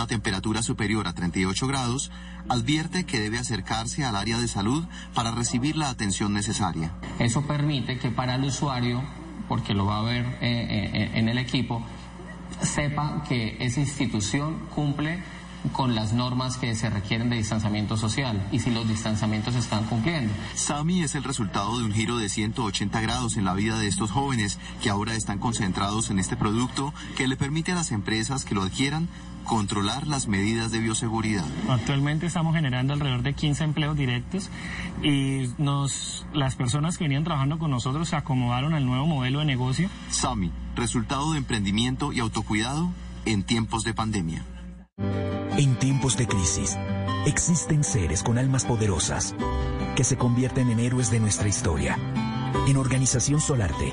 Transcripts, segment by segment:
una temperatura superior a 38 grados, advierte que debe acercarse al área de salud para recibir la atención necesaria. Eso permite que para el usuario, porque lo va a ver eh, eh, en el equipo, sepa que esa institución cumple con las normas que se requieren de distanciamiento social y si los distanciamientos se están cumpliendo. SAMI es el resultado de un giro de 180 grados en la vida de estos jóvenes que ahora están concentrados en este producto que le permite a las empresas que lo adquieran controlar las medidas de bioseguridad. Actualmente estamos generando alrededor de 15 empleos directos y nos, las personas que venían trabajando con nosotros se acomodaron al nuevo modelo de negocio. SAMI, resultado de emprendimiento y autocuidado en tiempos de pandemia. En tiempos de crisis, existen seres con almas poderosas que se convierten en héroes de nuestra historia. En Organización Solarte,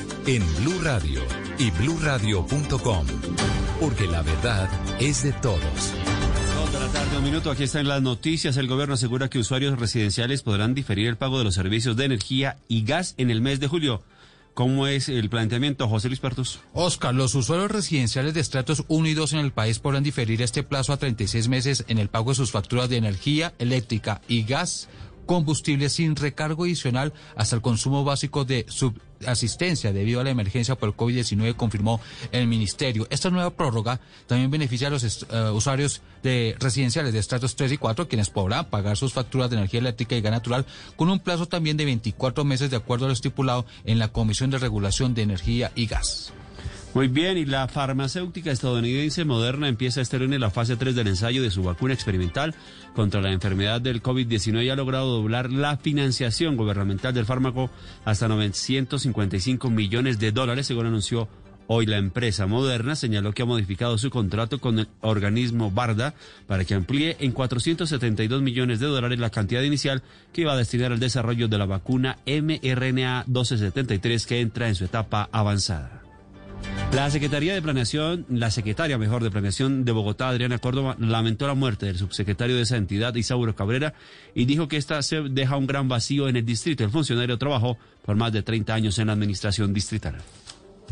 en Blue Radio y bluradio.com. Porque la verdad es de todos. Dos de la tarde, un minuto. Aquí están las noticias. El gobierno asegura que usuarios residenciales podrán diferir el pago de los servicios de energía y gas en el mes de julio. ¿Cómo es el planteamiento, José Luis Pertus? Oscar, los usuarios residenciales de estratos 1 y 2 en el país podrán diferir este plazo a 36 meses en el pago de sus facturas de energía eléctrica y gas combustible sin recargo adicional hasta el consumo básico de subasistencia debido a la emergencia por el COVID-19, confirmó el ministerio. Esta nueva prórroga también beneficia a los eh, usuarios de residenciales de estratos 3 y 4, quienes podrán pagar sus facturas de energía eléctrica y gas natural con un plazo también de 24 meses de acuerdo a lo estipulado en la Comisión de Regulación de Energía y Gas. Muy bien, y la farmacéutica estadounidense Moderna empieza este lunes la fase 3 del ensayo de su vacuna experimental contra la enfermedad del COVID-19 y ha logrado doblar la financiación gubernamental del fármaco hasta 955 millones de dólares, según anunció hoy la empresa Moderna. Señaló que ha modificado su contrato con el organismo Barda para que amplíe en 472 millones de dólares la cantidad inicial que iba a destinar al desarrollo de la vacuna mRNA 1273 que entra en su etapa avanzada. La Secretaría de Planeación, la secretaria mejor de Planeación de Bogotá, Adriana Córdoba, lamentó la muerte del subsecretario de esa entidad, Isauro Cabrera, y dijo que esta se deja un gran vacío en el distrito. El funcionario trabajó por más de 30 años en la administración distrital.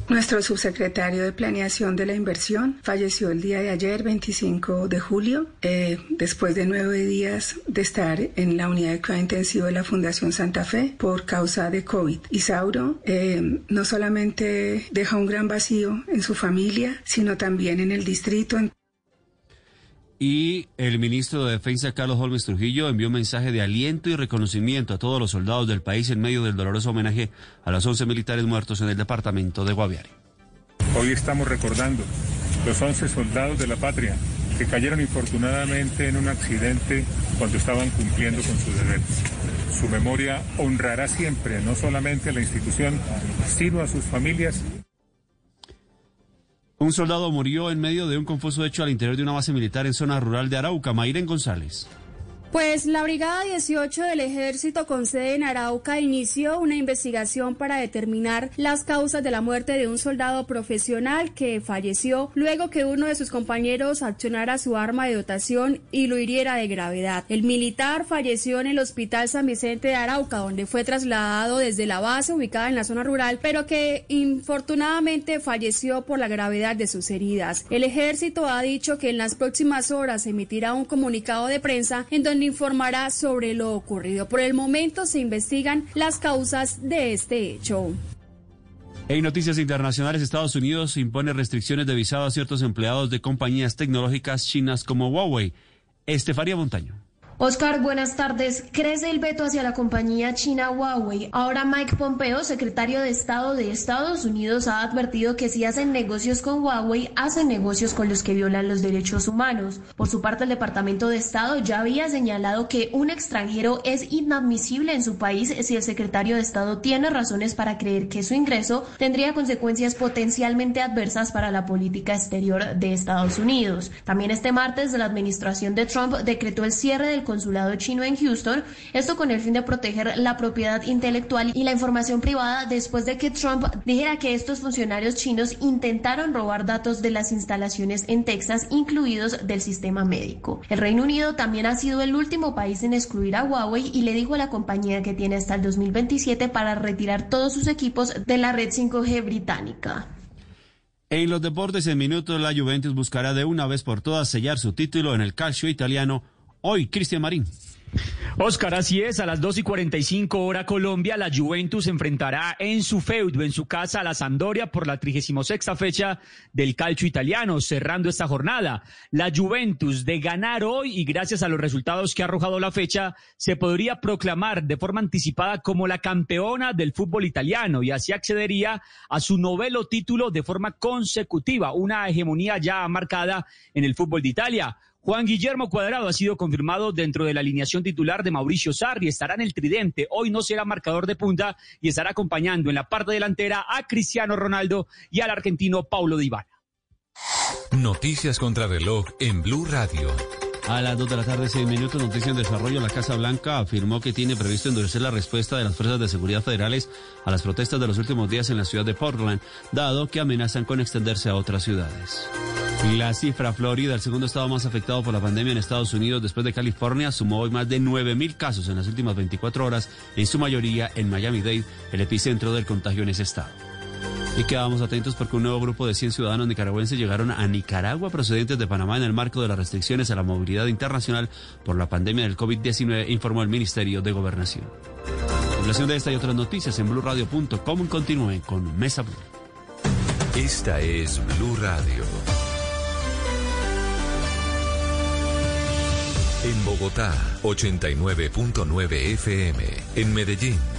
Nuestro subsecretario de Planeación de la Inversión falleció el día de ayer, 25 de julio, eh, después de nueve días de estar en la unidad de cuidado intensivo de la Fundación Santa Fe por causa de COVID. Isauro eh, no solamente deja un gran vacío en su familia, sino también en el distrito. Y el ministro de Defensa, Carlos Holmes Trujillo, envió un mensaje de aliento y reconocimiento a todos los soldados del país en medio del doloroso homenaje a los 11 militares muertos en el departamento de Guaviare. Hoy estamos recordando los 11 soldados de la patria que cayeron infortunadamente en un accidente cuando estaban cumpliendo con sus deberes. Su memoria honrará siempre no solamente a la institución, sino a sus familias. Un soldado murió en medio de un confuso hecho al interior de una base militar en zona rural de Arauca. Mayren González. Pues la Brigada 18 del Ejército con sede en Arauca inició una investigación para determinar las causas de la muerte de un soldado profesional que falleció luego que uno de sus compañeros accionara su arma de dotación y lo hiriera de gravedad. El militar falleció en el Hospital San Vicente de Arauca, donde fue trasladado desde la base ubicada en la zona rural, pero que infortunadamente falleció por la gravedad de sus heridas. El Ejército ha dicho que en las próximas horas emitirá un comunicado de prensa en donde informará sobre lo ocurrido. Por el momento se investigan las causas de este hecho. En noticias internacionales, Estados Unidos impone restricciones de visado a ciertos empleados de compañías tecnológicas chinas como Huawei. Estefanía Montaño. Oscar, buenas tardes. Crece el veto hacia la compañía china Huawei. Ahora Mike Pompeo, secretario de Estado de Estados Unidos, ha advertido que si hacen negocios con Huawei, hacen negocios con los que violan los derechos humanos. Por su parte, el Departamento de Estado ya había señalado que un extranjero es inadmisible en su país si el secretario de Estado tiene razones para creer que su ingreso tendría consecuencias potencialmente adversas para la política exterior de Estados Unidos. También este martes, la administración de Trump decretó el cierre del consulado chino en Houston, esto con el fin de proteger la propiedad intelectual y la información privada después de que Trump dijera que estos funcionarios chinos intentaron robar datos de las instalaciones en Texas, incluidos del sistema médico. El Reino Unido también ha sido el último país en excluir a Huawei y le dijo a la compañía que tiene hasta el 2027 para retirar todos sus equipos de la red 5G británica. En los deportes en minutos, la Juventus buscará de una vez por todas sellar su título en el calcio italiano Hoy, Cristian Marín. Oscar, así es, a las 2 y 45 hora Colombia, la Juventus enfrentará en su feudo, en su casa, a la Sampdoria por la 36 fecha del calcio italiano, cerrando esta jornada. La Juventus, de ganar hoy y gracias a los resultados que ha arrojado la fecha, se podría proclamar de forma anticipada como la campeona del fútbol italiano y así accedería a su novelo título de forma consecutiva, una hegemonía ya marcada en el fútbol de Italia. Juan Guillermo Cuadrado ha sido confirmado dentro de la alineación titular de Mauricio Sarri. Estará en el tridente. Hoy no será marcador de punta y estará acompañando en la parte delantera a Cristiano Ronaldo y al argentino Paulo Dybala. Noticias contra reloj en Blue Radio. A las 2 de la tarde, 6 minutos, noticia en desarrollo. La Casa Blanca afirmó que tiene previsto endurecer la respuesta de las fuerzas de seguridad federales a las protestas de los últimos días en la ciudad de Portland, dado que amenazan con extenderse a otras ciudades. La cifra Florida, el segundo estado más afectado por la pandemia en Estados Unidos después de California, sumó hoy más de 9.000 casos en las últimas 24 horas, en su mayoría en Miami-Dade, el epicentro del contagio en ese estado. Y quedamos atentos porque un nuevo grupo de 100 ciudadanos nicaragüenses llegaron a Nicaragua procedentes de Panamá en el marco de las restricciones a la movilidad internacional por la pandemia del COVID-19, informó el Ministerio de Gobernación. Población de esta y otras noticias en blurradio.com. Continúen con Mesa Blue. Esta es Blue Radio. En Bogotá, 89.9 FM. En Medellín.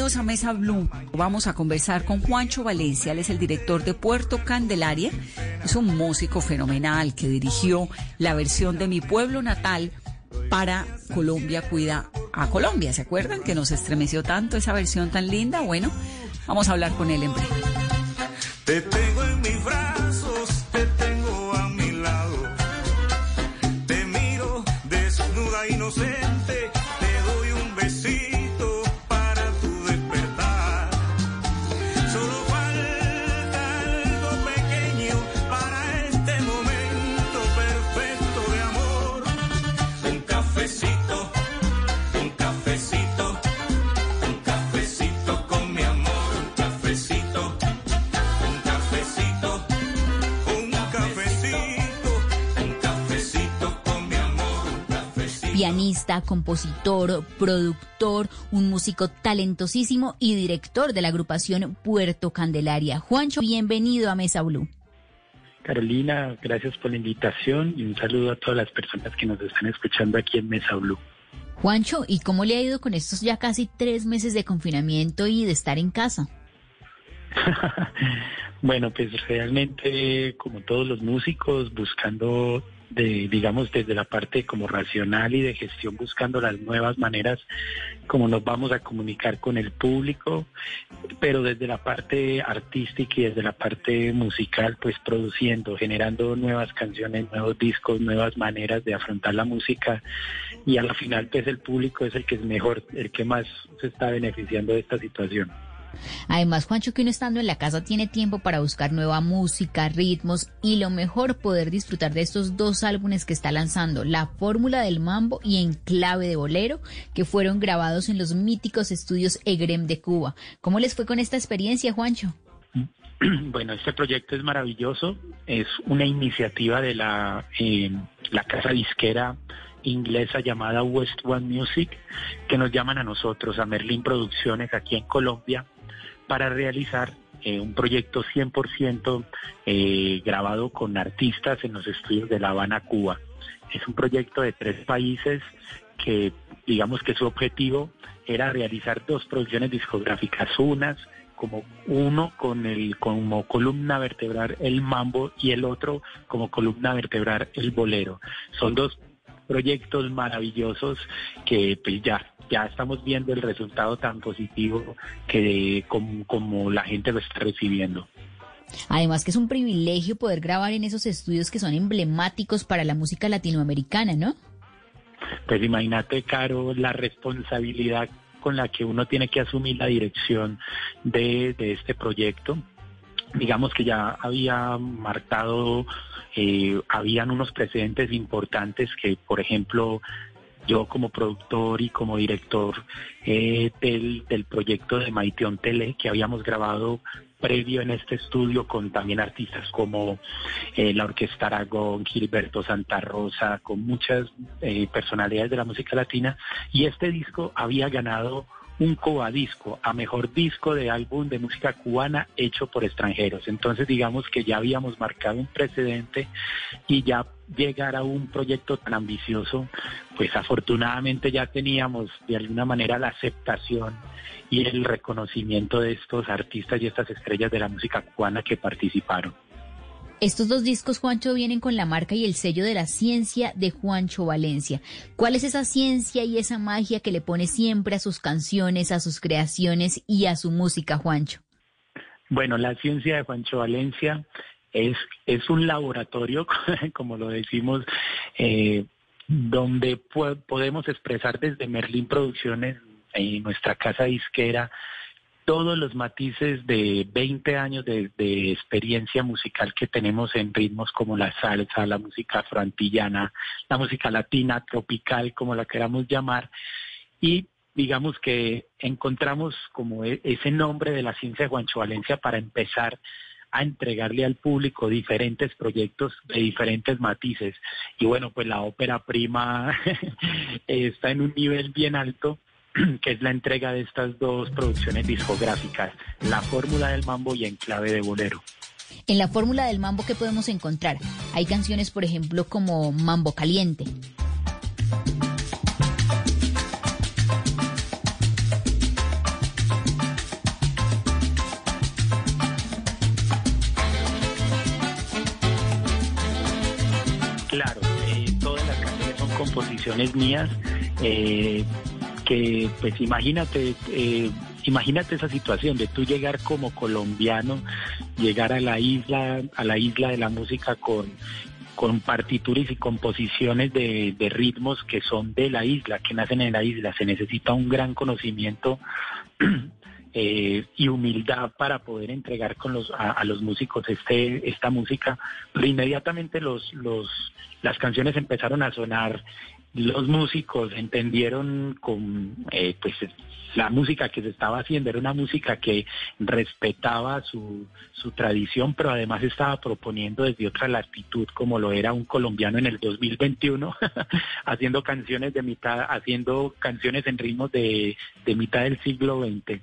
A Mesa Blue. Vamos a conversar con Juancho Valencia, él es el director de Puerto Candelaria. Es un músico fenomenal que dirigió la versión de Mi Pueblo Natal para Colombia Cuida a Colombia. ¿Se acuerdan que nos estremeció tanto esa versión tan linda? Bueno, vamos a hablar con él en breve. Te tengo en mis brazos, te pianista, compositor, productor, un músico talentosísimo y director de la agrupación Puerto Candelaria. Juancho, bienvenido a Mesa Blue. Carolina, gracias por la invitación y un saludo a todas las personas que nos están escuchando aquí en Mesa Blue. Juancho, ¿y cómo le ha ido con estos ya casi tres meses de confinamiento y de estar en casa? bueno, pues realmente, como todos los músicos, buscando de, digamos, desde la parte como racional y de gestión, buscando las nuevas maneras como nos vamos a comunicar con el público, pero desde la parte artística y desde la parte musical, pues produciendo, generando nuevas canciones, nuevos discos, nuevas maneras de afrontar la música y a la final, pues el público es el que es mejor, el que más se está beneficiando de esta situación. Además, Juancho, que uno estando en la casa tiene tiempo para buscar nueva música, ritmos y lo mejor poder disfrutar de estos dos álbumes que está lanzando, La Fórmula del Mambo y En Clave de Bolero, que fueron grabados en los míticos estudios EGREM de Cuba. ¿Cómo les fue con esta experiencia, Juancho? Bueno, este proyecto es maravilloso. Es una iniciativa de la, eh, la casa disquera inglesa llamada West One Music, que nos llaman a nosotros, a Merlin Producciones aquí en Colombia, para realizar eh, un proyecto 100% eh, grabado con artistas en los estudios de La Habana, Cuba. Es un proyecto de tres países que digamos que su objetivo era realizar dos producciones discográficas, unas como uno con el como columna vertebral el mambo y el otro como columna vertebral el bolero. Son dos proyectos maravillosos que pues ya ya estamos viendo el resultado tan positivo que como, la gente lo está recibiendo. Además que es un privilegio poder grabar en esos estudios que son emblemáticos para la música latinoamericana, ¿no? Pues imagínate, Caro, la responsabilidad con la que uno tiene que asumir la dirección de, de este proyecto. Digamos que ya había marcado eh, habían unos precedentes importantes que, por ejemplo, yo como productor y como director eh, del, del, proyecto de Maiteon Tele que habíamos grabado previo en este estudio con también artistas como eh, la Orquesta Aragón, Gilberto Santa Rosa, con muchas eh, personalidades de la música latina. Y este disco había ganado un cobadisco a mejor disco de álbum de música cubana hecho por extranjeros. Entonces digamos que ya habíamos marcado un precedente y ya llegar a un proyecto tan ambicioso, pues afortunadamente ya teníamos de alguna manera la aceptación y el reconocimiento de estos artistas y estas estrellas de la música cubana que participaron. Estos dos discos, Juancho, vienen con la marca y el sello de la ciencia de Juancho Valencia. ¿Cuál es esa ciencia y esa magia que le pone siempre a sus canciones, a sus creaciones y a su música, Juancho? Bueno, la ciencia de Juancho Valencia es, es un laboratorio, como lo decimos, eh, donde podemos expresar desde Merlín Producciones, en nuestra casa disquera, todos los matices de 20 años de, experiencia musical que tenemos en ritmos como la salsa, la música afroantillana, la música latina, tropical, como la queramos llamar, y digamos que encontramos como e, ese nombre de la ciencia de Juancho Valencia para empezar a entregarle al público diferentes proyectos de diferentes matices. Y bueno, pues la ópera prima está en un nivel bien alto que es la entrega de estas dos producciones discográficas, La Fórmula del Mambo y En Clave de Bolero. En la Fórmula del Mambo, ¿qué podemos encontrar? Hay canciones, por ejemplo, como Mambo Caliente. Claro, eh, todas las canciones son composiciones mías. Eh, pues imagínate, eh, imagínate esa situación de tú llegar como colombiano, llegar a la isla, a la isla de la música con, con partituras y composiciones de, ritmos que son de la isla, que nacen en la isla. Se necesita un gran conocimiento eh, y humildad para poder entregar con los, a, los músicos este, esta música. Pero inmediatamente los, los, las canciones empezaron a sonar los músicos entendieron con eh, pues la música que se estaba haciendo era una música que respetaba su, su tradición, pero además estaba proponiendo desde otra latitud, como lo era un colombiano en el 2021, haciendo canciones de mitad, haciendo canciones en ritmos de, de mitad del siglo XX.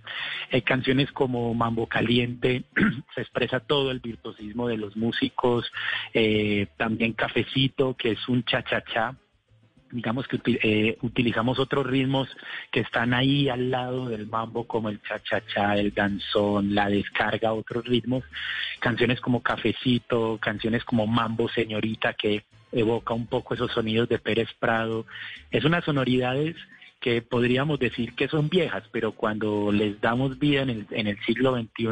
Eh, canciones como Mambo Caliente, se expresa todo el virtuosismo de los músicos, eh, también Cafecito, que es un cha-cha-cha digamos que eh, utilizamos otros ritmos que están ahí al lado del mambo, como el cha-cha-cha, el danzón, la descarga, otros ritmos, canciones como Cafecito, canciones como Mambo Señorita, que evoca un poco esos sonidos de Pérez Prado. Es unas sonoridades que podríamos decir que son viejas, pero cuando les damos vida en el, en el siglo XXI,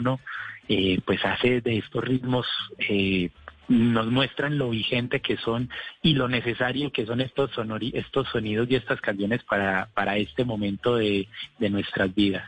eh, pues hace de estos ritmos eh, nos muestran lo vigente que son y lo necesario que son estos, estos sonidos y estas canciones para, para este momento de, de nuestras vidas.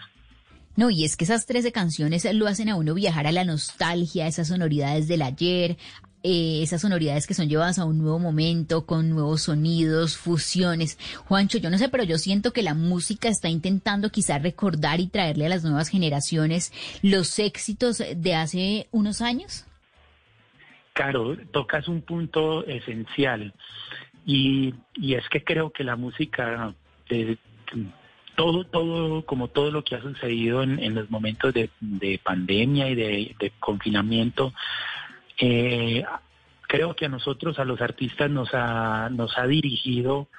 No, y es que esas 13 canciones lo hacen a uno viajar a la nostalgia, esas sonoridades del ayer, eh, esas sonoridades que son llevadas a un nuevo momento, con nuevos sonidos, fusiones. Juancho, yo no sé, pero yo siento que la música está intentando quizás recordar y traerle a las nuevas generaciones los éxitos de hace unos años. Claro, tocas un punto esencial y, y es que creo que la música, de, todo, todo, como todo lo que ha sucedido en, los momentos de, pandemia y de, confinamiento, eh, creo que a nosotros, a los artistas, nos ha, nos ha dirigido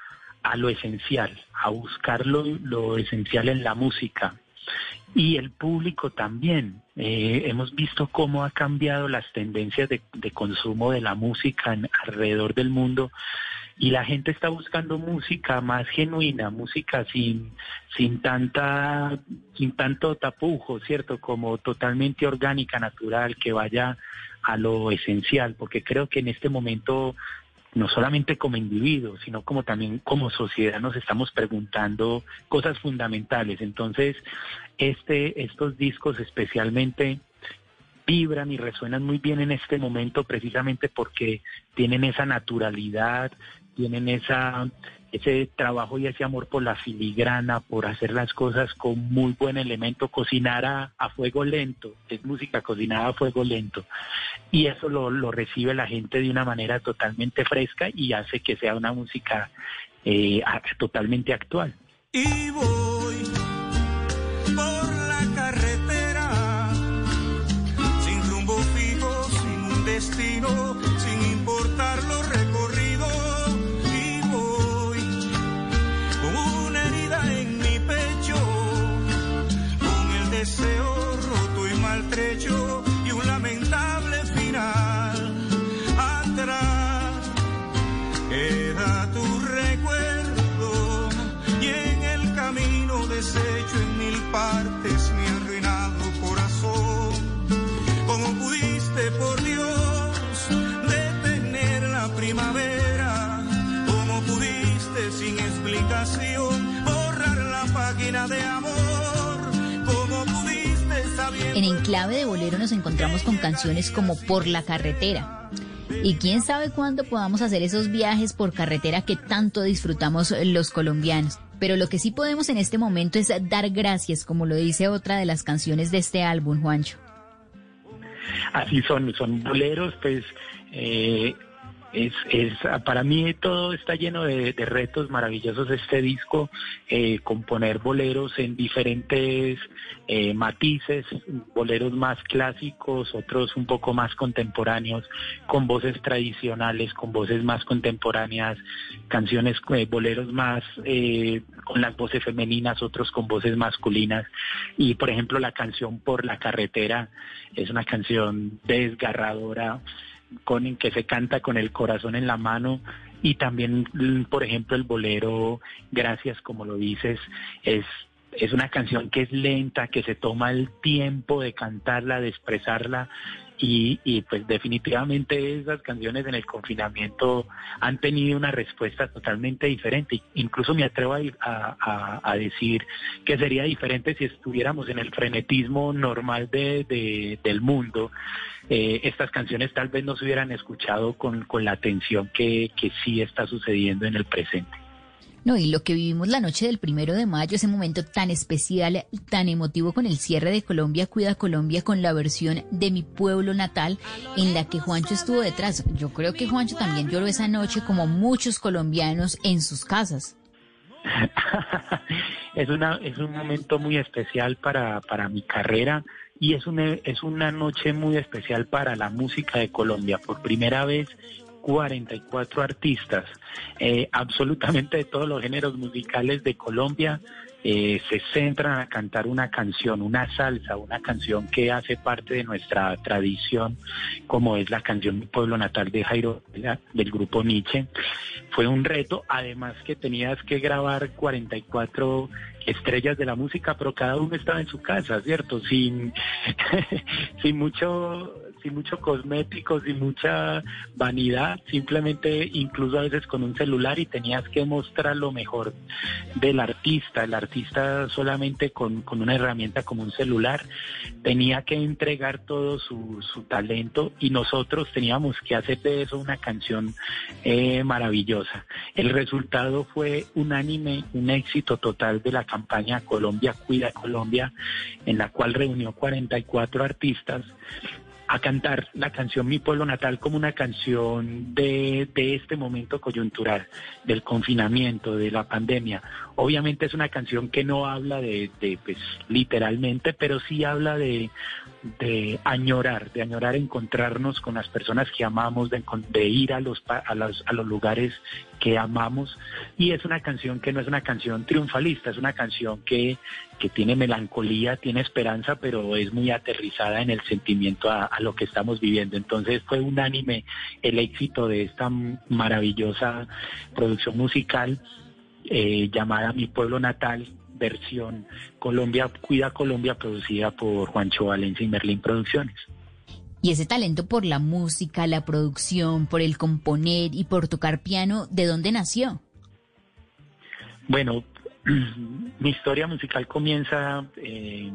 a lo esencial, a buscar lo esencial en la música y el público también. Eh, hemos visto cómo ha cambiado las tendencias de, consumo de la música alrededor del mundo y la gente está buscando música más genuina, música sin, sin tanta, sin tanto tapujo, ¿cierto? Como totalmente orgánica, natural, que vaya a lo esencial, porque creo que en este momento no solamente como individuos, sino como también como sociedad nos estamos preguntando cosas fundamentales. Entonces, este, estos discos especialmente vibran y resuenan muy bien en este momento precisamente porque tienen esa naturalidad, tienen esa ese trabajo y ese amor por la filigrana, por hacer las cosas con muy buen elemento, cocinar a, fuego lento, es música cocinada a fuego lento. Y eso lo, lo, recibe la gente de una manera totalmente fresca y hace que sea una música eh, totalmente actual. Y voy deseo roto y maltrecho y un lamentable final. Atrás queda tu recuerdo y en el camino deshecho en mil partes mi arruinado corazón. ¿Cómo pudiste, por Dios, detener la primavera? ¿Cómo pudiste sin explicación borrar la página de amor? En Enclave de Bolero nos encontramos con canciones como Por la carretera. Y quién sabe cuándo podamos hacer esos viajes por carretera que tanto disfrutamos los colombianos. Pero lo que sí podemos en este momento es dar gracias, como lo dice otra de las canciones de este álbum, Juancho. Así son, son boleros, pues eh, es, es, para mí todo está lleno de, retos maravillosos este disco, eh, componer boleros en diferentes eh, matices, boleros más clásicos, otros un poco más contemporáneos, con voces tradicionales, con voces más contemporáneas, canciones, eh, boleros más con las voces femeninas, otros con voces masculinas. Y por ejemplo la canción Por la carretera es una canción desgarradora con que se canta con el corazón en la mano y también, por ejemplo, el bolero, gracias, como lo dices, es es una canción que es lenta, que se toma el tiempo de cantarla, de expresarla y, pues definitivamente esas canciones en el confinamiento han tenido una respuesta totalmente diferente. Incluso me atrevo a, a, decir que sería diferente si estuviéramos en el frenetismo normal de, del mundo. Eh, estas canciones tal vez no se hubieran escuchado con, con la atención que, que sí está sucediendo en el presente. No, y lo que vivimos la noche del primero de mayo, ese momento tan especial, tan emotivo con el cierre de Colombia, Cuida Colombia, con la versión de mi pueblo natal, en la que Juancho estuvo detrás. Yo creo que Juancho también lloró esa noche, como muchos colombianos en sus casas. es una es un momento muy especial para, para mi carrera y es una es una noche muy especial para la música de Colombia por primera vez 44 artistas, eh, absolutamente de todos los géneros musicales de Colombia, eh, se centran a cantar una canción, una salsa, una canción que hace parte de nuestra tradición, como es la canción Mi Pueblo Natal de Jairo del grupo Nietzsche. Fue un reto, además que tenías que grabar 44 estrellas de la música, pero cada uno estaba en su casa, ¿cierto? Sin, sin mucho sin mucho cosméticos, sin mucha vanidad, simplemente incluso a veces con un celular y tenías que mostrar lo mejor del artista. El artista solamente con, una herramienta como un celular tenía que entregar todo su, su talento y nosotros teníamos que hacer de eso una canción eh, maravillosa. El resultado fue unánime, un éxito total de la campaña Colombia Cuida Colombia, en la cual reunió 44 artistas a cantar la canción Mi Pueblo Natal como una canción de, de, este momento coyuntural, del confinamiento, de la pandemia. Obviamente es una canción que no habla de, de pues, literalmente, pero sí habla de, de añorar, de añorar encontrarnos con las personas que amamos, de, ir a los, a, los, a los lugares que amamos. Y es una canción que no es una canción triunfalista, es una canción que, que tiene melancolía, tiene esperanza, pero es muy aterrizada en el sentimiento a, lo que estamos viviendo. Entonces fue unánime el éxito de esta maravillosa producción musical eh, llamada Mi Pueblo Natal, versión Colombia Cuida Colombia, producida por Juancho Valencia y Merlín Producciones. Y ese talento por la música, la producción, por el componer y por tocar piano, ¿de dónde nació? Bueno, mi historia musical comienza, eh,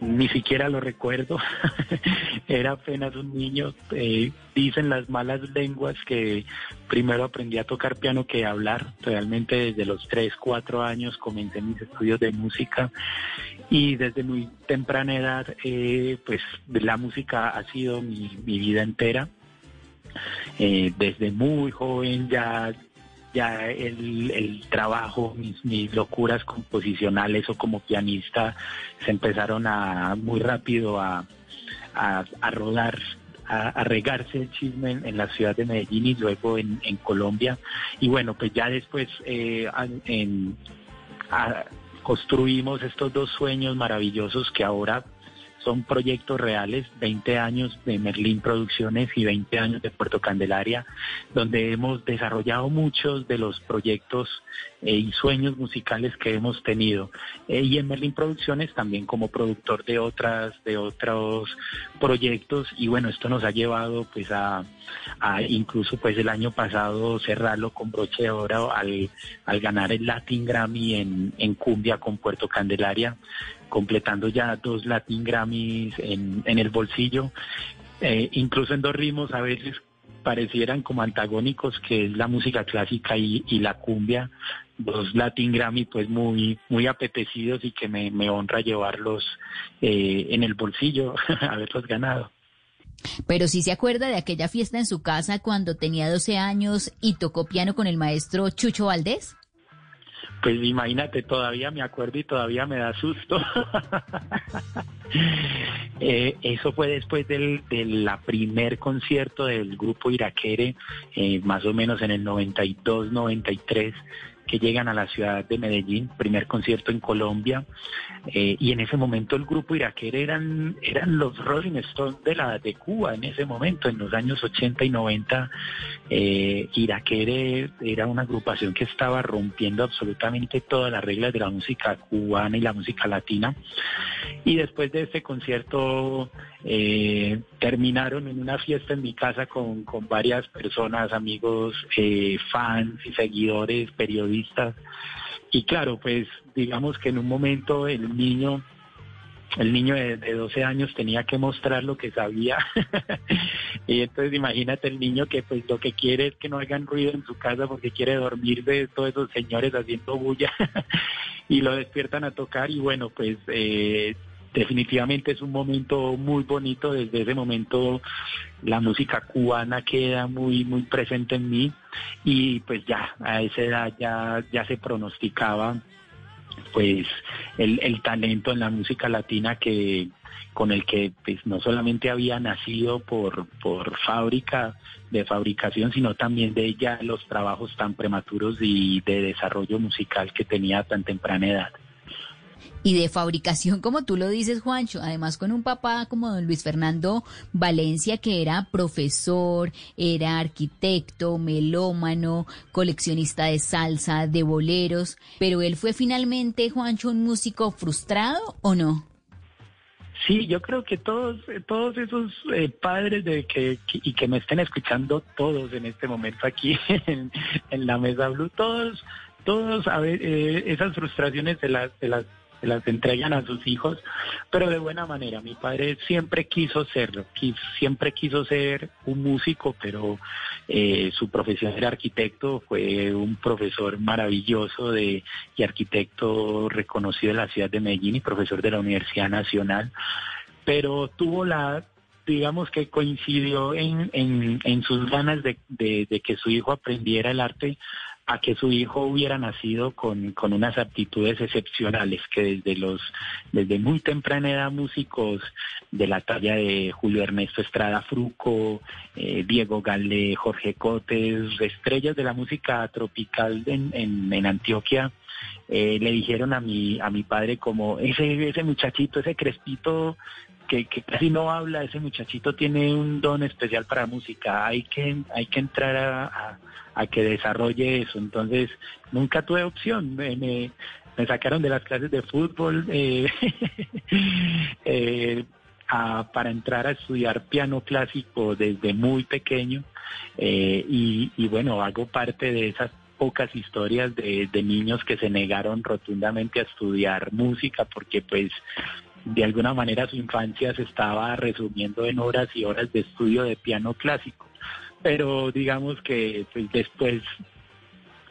ni siquiera lo recuerdo, era apenas un niño. Eh, dicen las malas lenguas que primero aprendí a tocar piano que a hablar. Realmente desde los 3, 4 años comencé mis estudios de música y desde muy temprana edad, eh, pues la música ha sido mi, vida entera. desde muy joven ya ya el, trabajo, mis, locuras composicionales o como pianista se empezaron a muy rápido a, a, rodar, a, regarse el chisme en, la ciudad de Medellín y luego en, Colombia. Y bueno, pues ya después eh, en, construimos estos dos sueños maravillosos que ahora son proyectos reales, 20 años de Merlín Producciones y 20 años de Puerto Candelaria, donde hemos desarrollado muchos de los proyectos eh, y sueños musicales que hemos tenido. Eh, y en Merlin Producciones también como productor de otras, de otros proyectos. Y bueno, esto nos ha llevado pues a, incluso pues el año pasado cerrarlo con broche de oro al, al ganar el Latin Grammy en, en Cumbia con Puerto Candelaria, completando ya dos Latin Grammys en, el bolsillo. Eh, incluso en dos ritmos a veces parecieran como antagónicos, que es la música clásica y, la cumbia, dos Latin Grammy pues muy, muy apetecidos y que me, honra llevarlos eh, en el bolsillo, haberlos ganado. Pero sí se acuerda de aquella fiesta en su casa cuando tenía 12 años y tocó piano con el maestro Chucho Valdés. Pues imagínate, todavía me acuerdo y todavía me da susto. Eh, eso fue después del, la primer concierto del grupo Iraquere, eh, más o menos en el 92-93 que llegan a la ciudad de Medellín, primer concierto en Colombia, eh, y en ese momento el grupo Iraquere eran, eran los Rolling Stones de la de Cuba en ese momento, en los años 80 y 90, eh, Iraquere era una agrupación que estaba rompiendo absolutamente todas las reglas de la música cubana y la música latina, y después de este concierto eh, terminaron en una fiesta en mi casa con, con varias personas, amigos, eh, fans y seguidores, periodistas. Y claro, pues digamos que en un momento el niño el niño de, 12 años tenía que mostrar lo que sabía. y entonces imagínate el niño que pues lo que quiere es que no hagan ruido en su casa porque quiere dormir de todos esos señores haciendo bulla y lo despiertan a tocar y bueno, pues eh, definitivamente es un momento muy bonito. Desde ese momento la música cubana queda muy, muy presente en mí y pues ya a esa edad ya, ya se pronosticaba pues el, el talento en la música latina que con el que pues no solamente había nacido por, por fábrica de fabricación, sino también de ya los trabajos tan prematuros y de desarrollo musical que tenía a tan temprana edad y de fabricación, como tú lo dices, Juancho, además con un papá como don Luis Fernando Valencia, que era profesor, era arquitecto, melómano, coleccionista de salsa, de boleros, pero él fue finalmente, Juancho, un músico frustrado o no? Sí, yo creo que todos, todos esos eh, padres de que, y que me estén escuchando todos en este momento aquí en, la mesa Blue, todos, todos a ver, eh, esas frustraciones de las, de las las entregan a sus hijos, pero de buena manera. Mi padre siempre quiso serlo, siempre quiso ser un músico, pero eh, su profesión era arquitecto, fue un profesor maravilloso de, y arquitecto reconocido de la ciudad de Medellín y profesor de la Universidad Nacional, pero tuvo la digamos que coincidió en, en, en sus ganas de, de, que su hijo aprendiera el arte a que su hijo hubiera nacido con, con unas aptitudes excepcionales, que desde los, desde muy temprana edad músicos de la talla de Julio Ernesto Estrada Fruco, eh, Diego Gale, Jorge Cotes, estrellas de la música tropical en, en, Antioquia, eh, le dijeron a mi, a mi padre como ese, ese muchachito, ese crespito que, casi no habla, ese muchachito tiene un don especial para música, hay que, hay que entrar a, que desarrolle eso. Entonces, nunca tuve opción, me, me, sacaron de las clases de fútbol eh, eh, para entrar a estudiar piano clásico desde muy pequeño eh, y, y bueno, hago parte de esas pocas historias de, de, niños que se negaron rotundamente a estudiar música porque pues de alguna manera su infancia se estaba resumiendo en horas y horas de estudio de piano clásico. Pero digamos que pues, después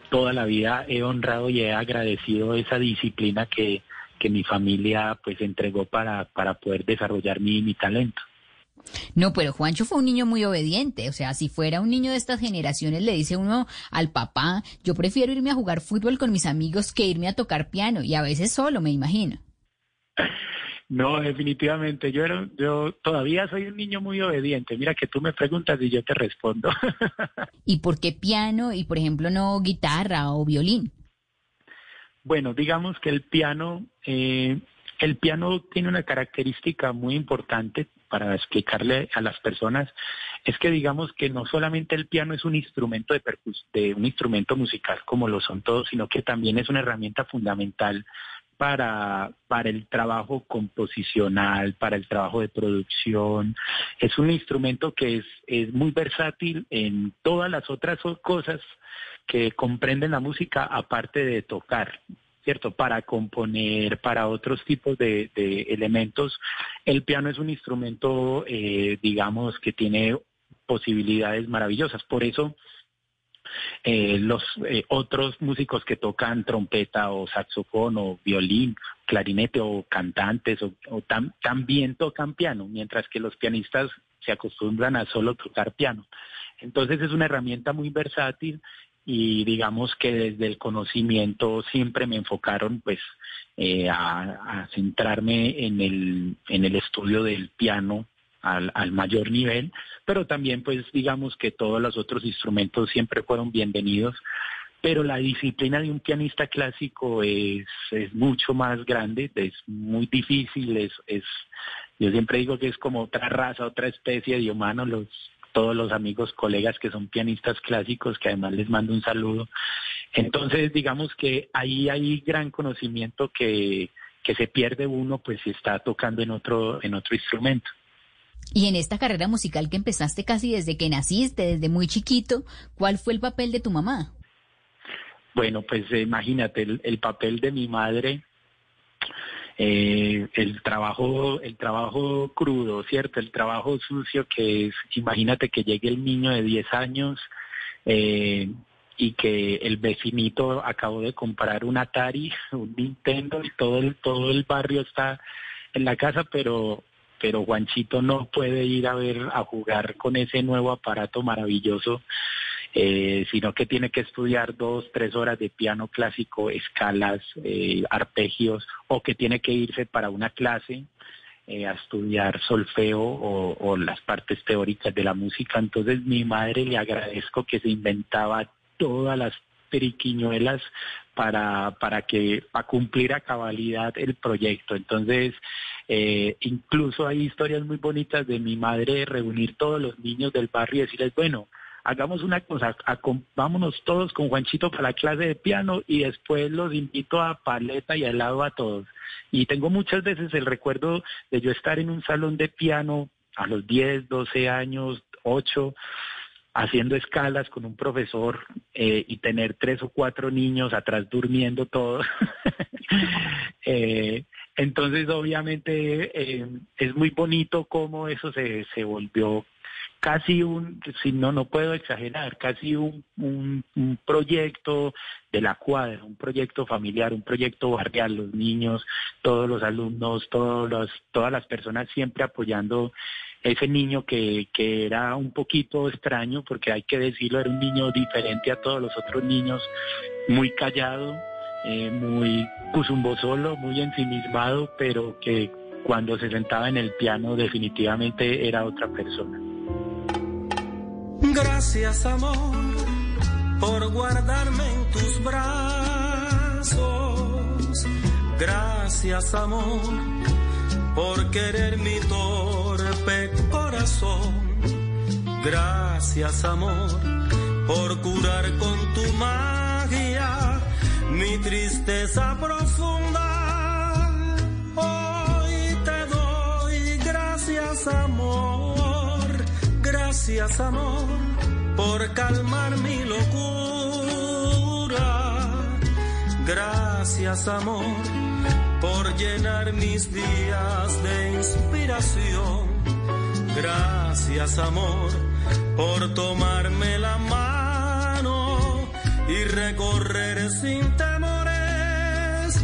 toda la vida he honrado y he agradecido esa disciplina que, que mi familia pues entregó para, para poder desarrollar mi, mi talento. No, pero Juancho fue un niño muy obediente. O sea, si fuera un niño de estas generaciones, le dice uno al papá, yo prefiero irme a jugar fútbol con mis amigos que irme a tocar piano. Y a veces solo, me imagino. No, definitivamente. Yo, era, yo todavía soy un niño muy obediente. Mira que tú me preguntas y yo te respondo. ¿Y por qué piano y, por ejemplo, no guitarra o violín? Bueno, digamos que el piano, eh, el piano tiene una característica muy importante para explicarle a las personas es que digamos que no solamente el piano es un instrumento de, de un instrumento musical como lo son todos, sino que también es una herramienta fundamental para, para el trabajo composicional, para el trabajo de producción. Es un instrumento que es, es muy versátil en todas las otras cosas que comprenden la música aparte de tocar. ¿cierto? Para componer, para otros tipos de, de elementos. El piano es un instrumento, eh, digamos, que tiene posibilidades maravillosas. Por eso, eh, los eh, otros músicos que tocan trompeta o saxofón o violín, clarinete o cantantes o, también tocan piano, mientras que los pianistas se acostumbran a solo tocar piano. Entonces es una herramienta muy versátil y digamos que desde el conocimiento siempre me enfocaron pues eh, a, a, centrarme en el, en el estudio del piano al, mayor nivel, pero también pues digamos que todos los otros instrumentos siempre fueron bienvenidos, pero la disciplina de un pianista clásico es, es mucho más grande, es muy difícil, es, es, yo siempre digo que es como otra raza, otra especie de humanos, los, todos los amigos, colegas que son pianistas clásicos, que además les mando un saludo. Entonces, digamos que ahí hay gran conocimiento que, que se pierde uno, pues si está tocando en otro, en otro instrumento. Y en esta carrera musical que empezaste casi desde que naciste, desde muy chiquito, ¿cuál fue el papel de tu mamá? Bueno, pues eh, imagínate, el, papel de mi madre eh, el trabajo, el trabajo crudo, ¿cierto? El trabajo sucio que es, imagínate que llegue el niño de 10 años eh, y que el vecinito acabó de comprar un Atari, un Nintendo y todo el, todo el barrio está en la casa, pero pero Juanchito no puede ir a ver a jugar con ese nuevo aparato maravilloso eh, sino que tiene que estudiar dos, tres horas de piano clásico, escalas, eh, arpegios, o que tiene que irse para una clase eh, a estudiar solfeo o, o, las partes teóricas de la música. Entonces mi madre le agradezco que se inventaba todas las periquiñuelas para, para que para cumplir a cabalidad el proyecto. Entonces, eh, incluso hay historias muy bonitas de mi madre reunir todos los niños del barrio y decirles, bueno, hagamos una cosa, vámonos todos con Juanchito para la clase de piano y después los invito a paleta y helado a todos. Y tengo muchas veces el recuerdo de yo estar en un salón de piano a los 10, 12 años, 8, haciendo escalas con un profesor eh, y tener tres o cuatro niños atrás durmiendo todos. eh, entonces, obviamente, eh, es muy bonito cómo eso se, se volvió casi un, si no, no puedo exagerar, casi un, un, proyecto de la cuadra, un proyecto familiar, un proyecto barrial, los niños, todos los alumnos, todos los, todas las personas siempre apoyando ese niño que, que era un poquito extraño, porque hay que decirlo, era un niño diferente a todos los otros niños, muy callado, eh, muy cusumbo solo, muy ensimismado, pero que cuando se sentaba en el piano definitivamente era otra persona. Gracias amor por guardarme en tus brazos. Gracias amor por querer mi torpe corazón. Gracias amor por curar con tu magia mi tristeza profunda. Hoy te doy gracias amor, gracias amor por calmar mi locura. Gracias amor por llenar mis días de inspiración. Gracias amor por tomarme la mano y recorrer sin temores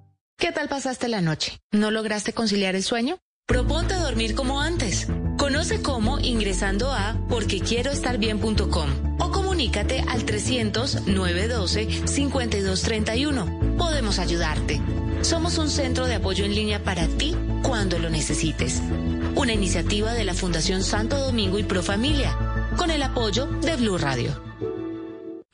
¿Qué tal pasaste la noche? ¿No lograste conciliar el sueño? Proponte dormir como antes. Conoce cómo ingresando a porquequieroestarbien.com o comunícate al 300-912-5231. Podemos ayudarte. Somos un centro de apoyo en línea para ti cuando lo necesites. Una iniciativa de la Fundación Santo Domingo y Pro Familia, con el apoyo de Blue Radio.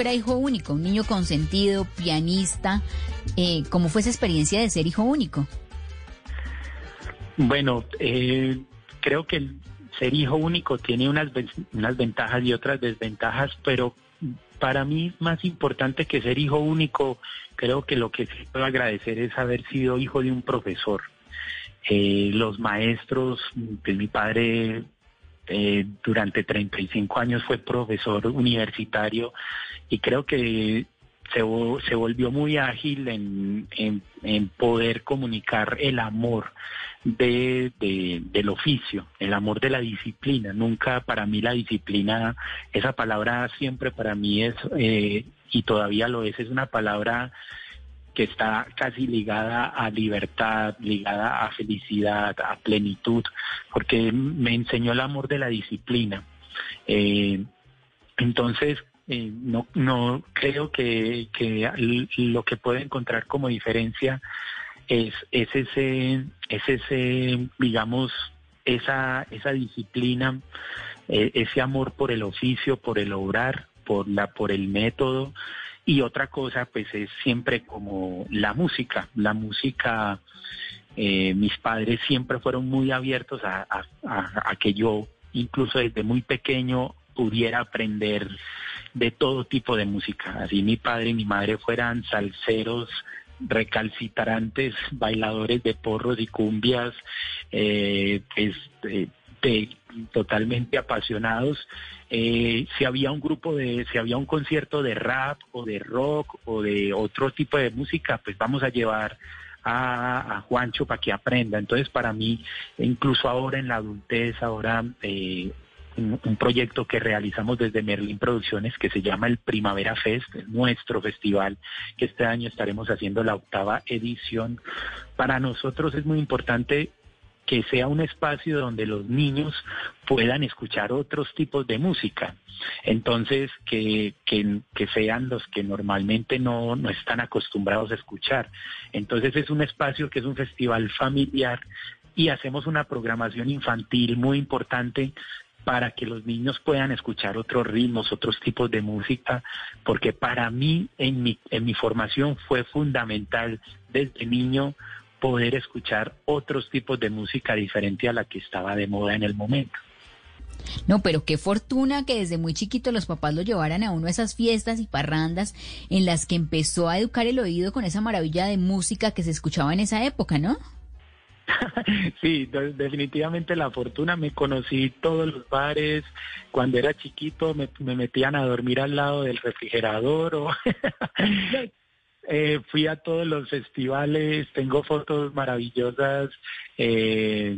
Era hijo único, un niño consentido, pianista. Eh, ¿Cómo fue esa experiencia de ser hijo único? Bueno, eh, creo que ser hijo único tiene unas, unas ventajas y otras desventajas, pero para mí más importante que ser hijo único, creo que lo que sí puedo agradecer es haber sido hijo de un profesor. Eh, los maestros, pues mi padre eh, durante 35 años fue profesor universitario y creo que se, se volvió muy ágil en, en, poder comunicar el amor de, del oficio, el amor de la disciplina. Nunca para mí la disciplina, esa palabra siempre para mí es, eh, y todavía lo es, es una palabra que está casi ligada a libertad, ligada a felicidad, a plenitud, porque me enseñó el amor de la disciplina. Eh, entonces, eh, no, no creo que, lo que puedo encontrar como diferencia es, es ese, es ese, digamos, esa, esa disciplina, eh, ese amor por el oficio, por el obrar, por la, por el método, y otra cosa, pues es siempre como la música. La música, eh, mis padres siempre fueron muy abiertos a, que yo, incluso desde muy pequeño, pudiera aprender de todo tipo de música. Así mi padre y mi madre fueran salseros, recalcitrantes, bailadores de porros y cumbias, eh, pues, totalmente apasionados eh, si había un grupo de, si había un concierto de rap o de rock o de otro tipo de música, pues vamos a llevar a, Juancho para que aprenda. Entonces, para mí, incluso ahora en la adultez, ahora eh, un, proyecto que realizamos desde Merlin Producciones que se llama el Primavera Fest, nuestro festival, que este año estaremos haciendo la octava edición. Para nosotros es muy importante que sea un espacio donde los niños puedan escuchar otros tipos de música. Entonces, que, que, sean los que normalmente no, no están acostumbrados a escuchar. Entonces, es un espacio que es un festival familiar y hacemos una programación infantil muy importante para que los niños puedan escuchar otros ritmos, otros tipos de música, porque para mí en mi, en mi formación fue fundamental desde niño poder escuchar otros tipos de música diferente a la que estaba de moda en el momento. No, pero qué fortuna que desde muy chiquito los papás lo llevaran a uno a esas fiestas y parrandas en las que empezó a educar el oído con esa maravilla de música que se escuchaba en esa época, ¿no? sí, definitivamente la fortuna. Me conocí todos los bares. Cuando era chiquito me, metían a dormir al lado del refrigerador. O eh, fui a todos los festivales. Tengo fotos maravillosas. Eh,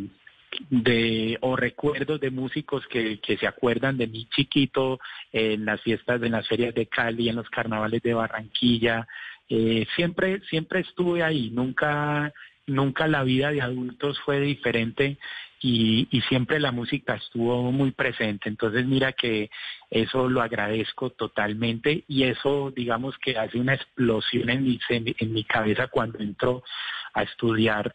de o recuerdos de músicos que, que se acuerdan de mí chiquito en las fiestas, en las ferias de Cali, en los carnavales de Barranquilla. Eh, siempre, siempre estuve ahí, nunca nunca la vida de adultos fue diferente y, siempre la música estuvo muy presente. Entonces mira que eso lo agradezco totalmente y eso digamos que hace una explosión en mi, en mi cabeza cuando entro a estudiar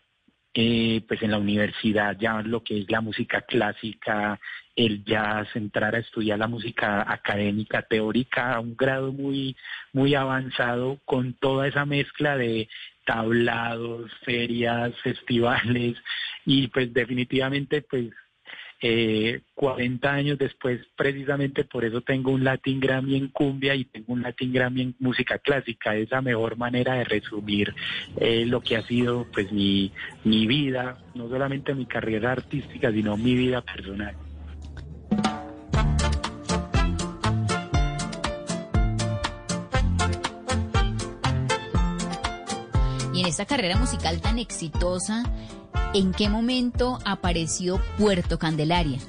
eh, pues en la universidad ya lo que es la música clásica, el jazz, entrar a estudiar la música académica, teórica a un grado muy, muy avanzado con toda esa mezcla de tablados, ferias, festivales y pues definitivamente pues eh, 40 años después precisamente por eso tengo un Latin Grammy en cumbia y tengo un Latin Grammy en música clásica. Es la mejor manera de resumir eh, lo que ha sido pues mi, mi vida, no solamente mi carrera artística, sino mi vida personal. Y en esta carrera musical tan exitosa, ¿en qué momento apareció Puerto Candelaria?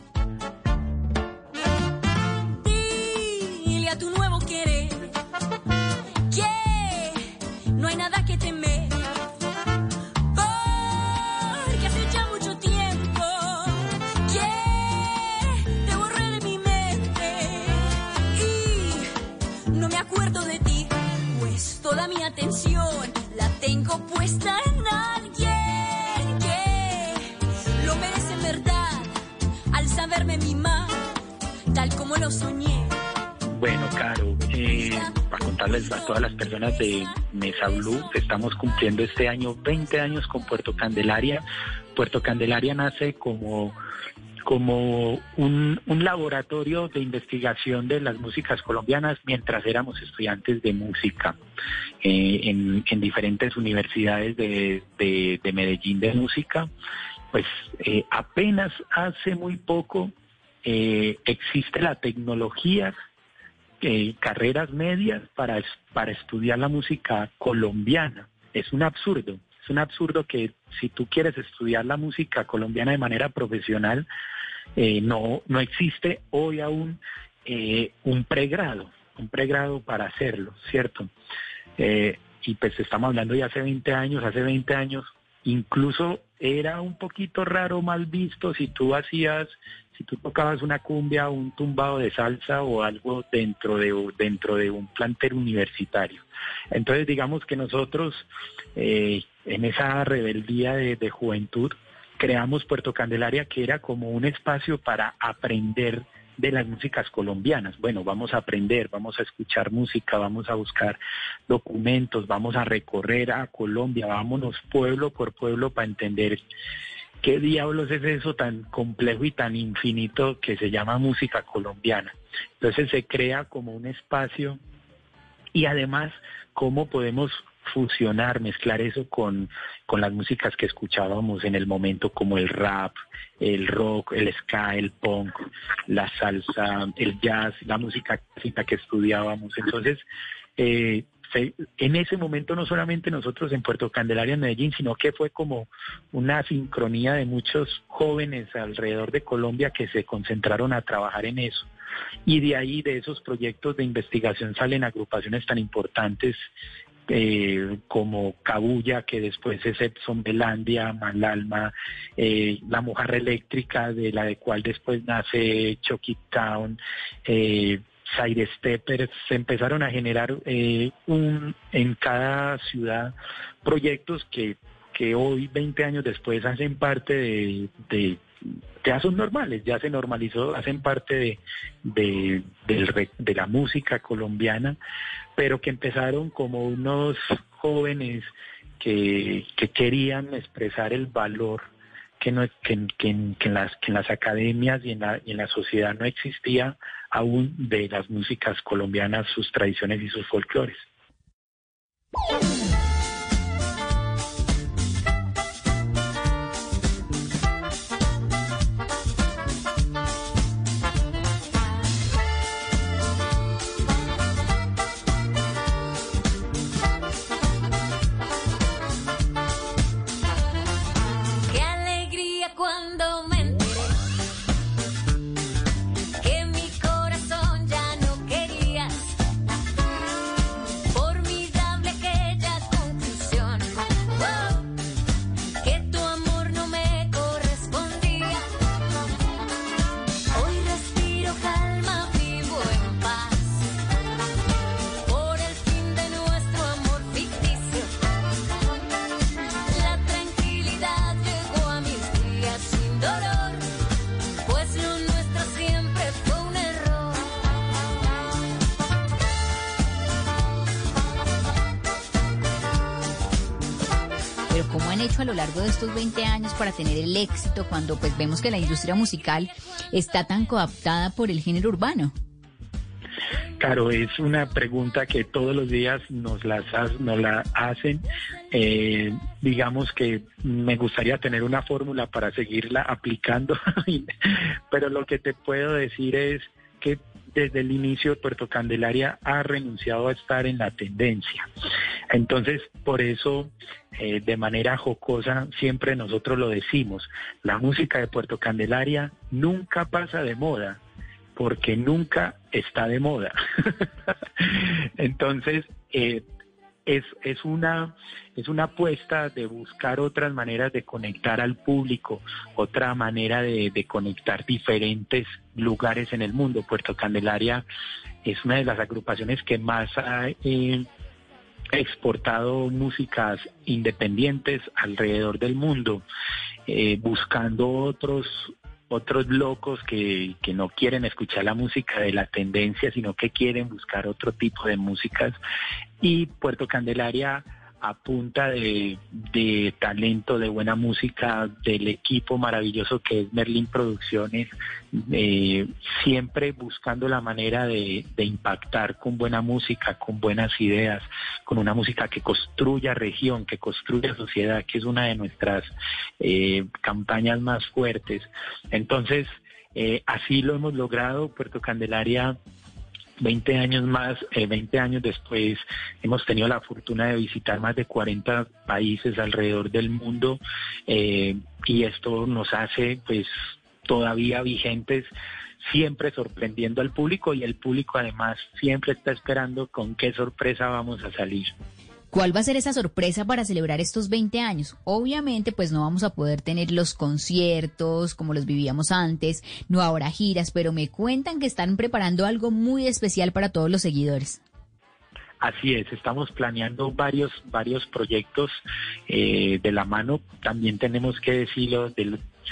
Bueno, Caro, eh, para contarles a todas las personas de Mesa Blue, estamos cumpliendo este año 20 años con Puerto Candelaria. Puerto Candelaria nace como como un, laboratorio de investigación de las músicas colombianas mientras éramos estudiantes de música eh, en, en, diferentes universidades de, de, de, Medellín de música. Pues eh, apenas hace muy poco eh, existe la tecnología, eh, carreras medias para, para estudiar la música colombiana. Es un absurdo. Es un absurdo que si tú quieres estudiar la música colombiana de manera profesional, eh, no, no existe hoy aún un pregrado, un pregrado para hacerlo, ¿cierto? Y pues estamos hablando de hace 20 años, hace 20 años incluso era un poquito raro, mal visto si tú hacías, si tú tocabas una cumbia un tumbado de salsa o algo dentro de, dentro de un plantel universitario. Entonces digamos que nosotros eh, en esa rebeldía de, de juventud creamos Puerto Candelaria que era como un espacio para aprender de las músicas colombianas. Bueno, vamos a aprender, vamos a escuchar música, vamos a buscar documentos, vamos a recorrer a Colombia, vámonos pueblo por pueblo para entender qué diablos es eso tan complejo y tan infinito que se llama música colombiana. Entonces se crea como un espacio y además cómo podemos fusionar, mezclar eso con, con las músicas que escuchábamos en el momento como el rap, el rock, el ska, el punk, la salsa, el jazz, la música clásica que estudiábamos. Entonces, eh, en ese momento no solamente nosotros en Puerto Candelaria, en Medellín, sino que fue como una sincronía de muchos jóvenes alrededor de Colombia que se concentraron a trabajar en eso. Y de ahí, de esos proyectos de investigación, salen agrupaciones tan importantes eh, como Cabulla, que después es Epson Belandia, Malalma, eh, La Mujer Eléctrica, de la de cual después nace Chucky Town, eh, Side Stepper, se empezaron a generar eh, un, en cada ciudad proyectos que, que hoy, 20 años después, hacen parte de, de ya son normales, ya se normalizó, hacen parte de, de, de la música colombiana, pero que empezaron como unos jóvenes que, que querían expresar el valor que, no, que, que, en las, que en las academias y en, la, y en la sociedad no existía aún de las músicas colombianas, sus tradiciones y sus folclores. Estos 20 años para tener el éxito cuando pues vemos que la industria musical está tan coaptada por el género urbano? Claro, es una pregunta que todos los días nos, las, nos la hacen. Eh, digamos que me gustaría tener una fórmula para seguirla aplicando, pero lo que te puedo decir es desde el inicio Puerto Candelaria ha renunciado a estar en la tendencia. Entonces, por eso, eh, de manera jocosa, siempre nosotros lo decimos, la música de Puerto Candelaria nunca pasa de moda, porque nunca está de moda. Entonces, eh, es, es, una, es una apuesta de buscar otras maneras de conectar al público, otra manera de, conectar diferentes lugares en el mundo. Puerto Candelaria es una de las agrupaciones que más ha eh, exportado músicas independientes alrededor del mundo, eh, buscando otros otros locos que, que no quieren escuchar la música de la tendencia, sino que quieren buscar otro tipo de músicas. Y Puerto Candelaria a punta de, talento, de buena música, del equipo maravilloso que es Merlin Producciones, eh, siempre buscando la manera de, impactar con buena música, con buenas ideas, con una música que construya región, que construya sociedad, que es una de nuestras eh, campañas más fuertes. Entonces, eh, así lo hemos logrado. Puerto Candelaria 20 años más, eh, 20 años después, hemos tenido la fortuna de visitar más de 40 países alrededor del mundo eh, y esto nos hace pues todavía vigentes siempre sorprendiendo al público y el público además siempre está esperando con qué sorpresa vamos a salir. ¿Cuál va a ser esa sorpresa para celebrar estos 20 años? Obviamente, pues no vamos a poder tener los conciertos como los vivíamos antes, no ahora giras, pero me cuentan que están preparando algo muy especial para todos los seguidores. Así es, estamos planeando varios varios proyectos eh, de la mano. También tenemos que decirlo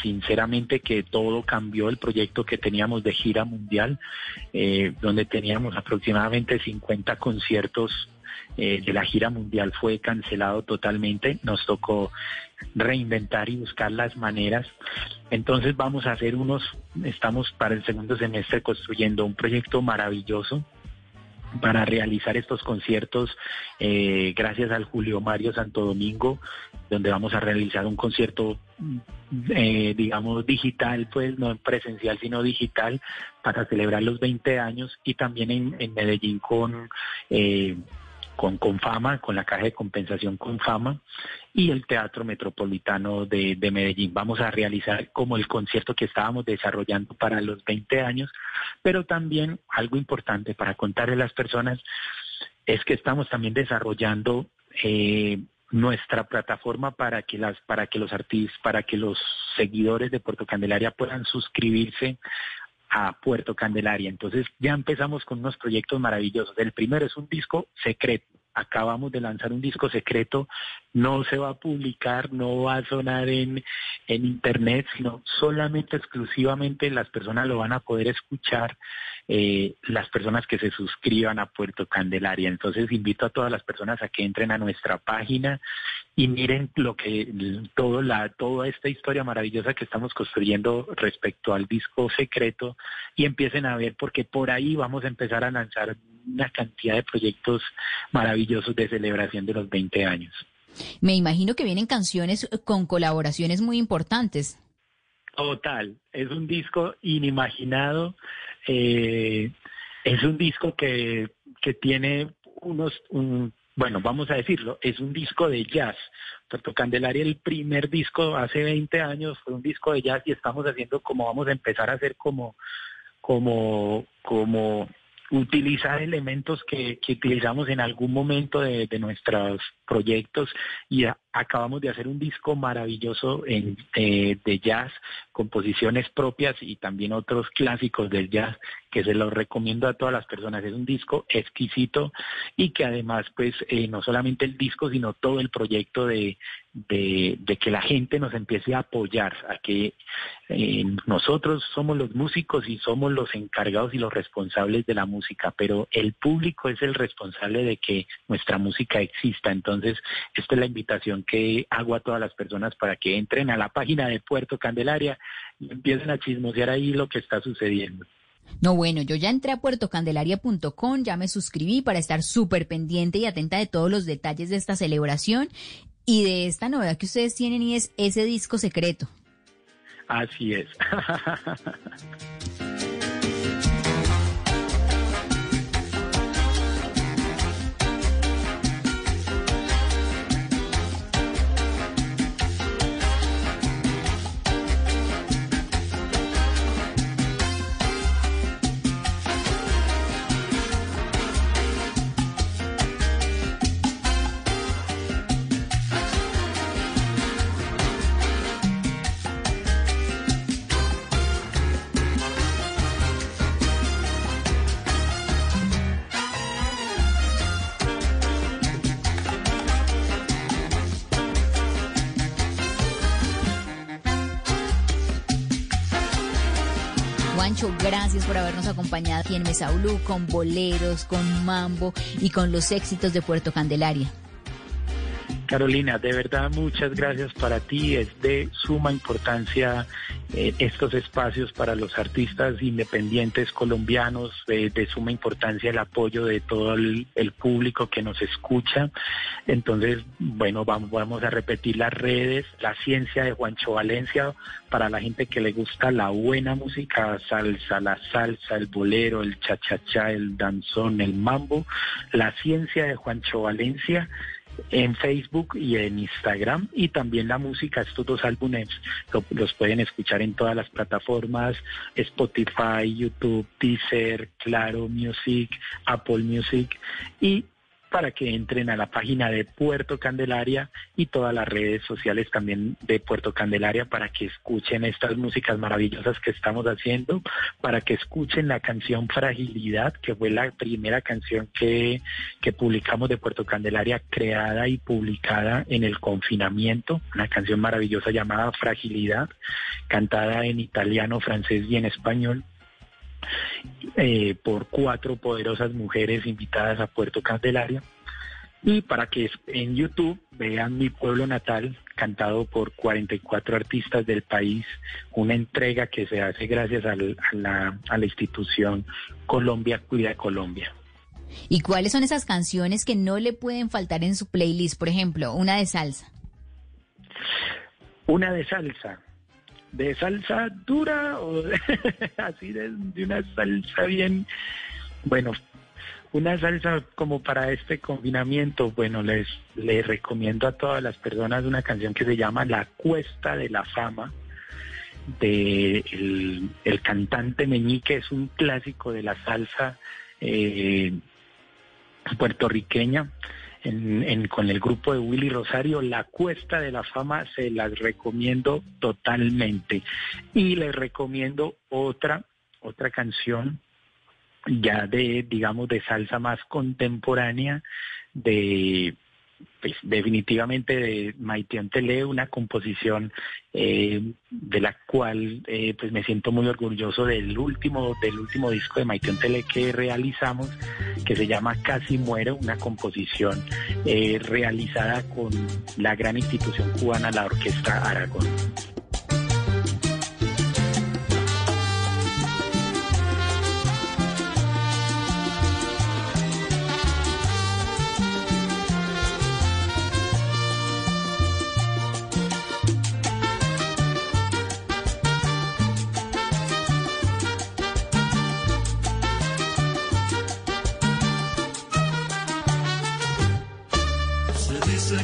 sinceramente que todo cambió el proyecto que teníamos de gira mundial, eh, donde teníamos aproximadamente 50 conciertos eh, de la gira mundial fue cancelado totalmente. Nos tocó reinventar y buscar las maneras. Entonces vamos a hacer unos, estamos para el segundo semestre construyendo un proyecto maravilloso para realizar estos conciertos eh, gracias al Julio Mario Santo Domingo, donde vamos a realizar un concierto, eh, digamos, digital, pues no en presencial, sino digital, para celebrar los 20 años y también en, en Medellín con eh, con Confama, con la caja de compensación Confama y el Teatro Metropolitano de, Medellín. Vamos a realizar como el concierto que estábamos desarrollando para los 20 años, pero también algo importante para contarle a las personas es que estamos también desarrollando eh, nuestra plataforma para que las para que los artistas para que los seguidores de Puerto Candelaria puedan suscribirse a Puerto Candelaria. Entonces ya empezamos con unos proyectos maravillosos. El primero es un disco secreto acabamos de lanzar un disco secreto, no se va a publicar, no va a sonar en, en internet, sino solamente exclusivamente las personas lo van a poder escuchar, eh, las personas que se suscriban a Puerto Candelaria. Entonces invito a todas las personas a que entren a nuestra página y miren lo que todo la toda esta historia maravillosa que estamos construyendo respecto al disco secreto y empiecen a ver porque por ahí vamos a empezar a lanzar una cantidad de proyectos maravillosos de celebración de los 20 años. Me imagino que vienen canciones con colaboraciones muy importantes. Total, es un disco inimaginado, eh, es un disco que, que tiene unos, un, bueno, vamos a decirlo, es un disco de jazz. Puerto Candelaria, el primer disco hace 20 años fue un disco de jazz y estamos haciendo como vamos a empezar a hacer como, como, como utilizar elementos que, utilizamos en algún momento de, de nuestros proyectos y acabamos de hacer un disco maravilloso eh, de jazz, composiciones propias y también otros clásicos del jazz que se los recomiendo a todas las personas. Es un disco exquisito y que además pues eh, no solamente el disco sino todo el proyecto de que la gente nos empiece a apoyar, a que eh, nosotros somos los músicos y somos los encargados y los responsables de la música, pero el público es el responsable de que nuestra música exista. Entonces, esta es la invitación que hago a todas las personas para que entren a la página de Puerto Candelaria y empiecen a chismosear ahí lo que está sucediendo. No, bueno, yo ya entré a puertocandelaria.com, ya me suscribí para estar súper pendiente y atenta de todos los detalles de esta celebración y de esta novedad que ustedes tienen y es ese disco secreto. Así es. en Mesaulú con boleros, con mambo y con los éxitos de Puerto Candelaria. Carolina, de verdad muchas gracias para ti. Es de suma importancia eh, estos espacios para los artistas independientes colombianos, de suma importancia el apoyo de todo el, público que nos escucha. Entonces, bueno, vamos, vamos a repetir las redes, la ciencia de Juancho Valencia para la gente que le gusta la buena música, salsa, la salsa, el bolero, el cha-cha-cha, el danzón, el mambo, la ciencia de Juancho Valencia en Facebook y en Instagram y también la música, estos dos álbumes los pueden escuchar en todas las plataformas, Spotify, YouTube, Deezer, Claro Music, Apple Music y para que entren a la página de Puerto Candelaria y todas las redes sociales también de Puerto Candelaria para que escuchen estas músicas maravillosas que estamos haciendo, para que escuchen la canción Fragilidad, que fue la primera canción que, que publicamos de Puerto Candelaria, creada y publicada en el confinamiento, una canción maravillosa llamada Fragilidad, cantada en italiano, francés y en español eh, por cuatro poderosas mujeres invitadas a Puerto Candelaria y para que en YouTube vean mi pueblo natal cantado por 44 artistas del país, una entrega que se hace gracias a la, a la institución Colombia Cuida Colombia. ¿Y cuáles son esas canciones que no le pueden faltar en su playlist? Por ejemplo, una de salsa. Una de salsa de salsa dura o así de, una salsa bien, bueno, una salsa como para este confinamiento, bueno, les, les recomiendo a todas las personas una canción que se llama La Cuesta de la Fama de el, cantante Meñique, es un clásico de la salsa. Eh, puertorriqueña en, con el grupo de Willy Rosario, La Cuesta de la Fama, se las recomiendo totalmente. Y les recomiendo otra, otra canción ya de, digamos, de salsa más contemporánea, de pues definitivamente de Maiteón Tele, una composición eh, de la cual eh, pues me siento muy orgulloso del último, del último disco de Maiteón Tele que realizamos, que se llama Casi Muero, una composición eh, realizada con la gran institución cubana, la Orquesta Aragón.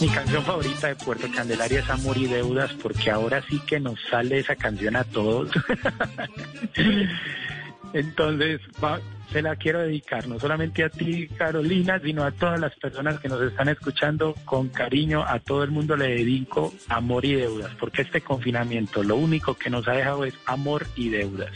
Mi canción favorita de Puerto Candelaria es Amor y Deudas, porque ahora sí que nos sale esa canción a todos. Entonces, se la quiero dedicar no solamente a ti, Carolina, sino a todas las personas que nos están escuchando con cariño. A todo el mundo le dedico amor y deudas, porque este confinamiento lo único que nos ha dejado es amor y deudas.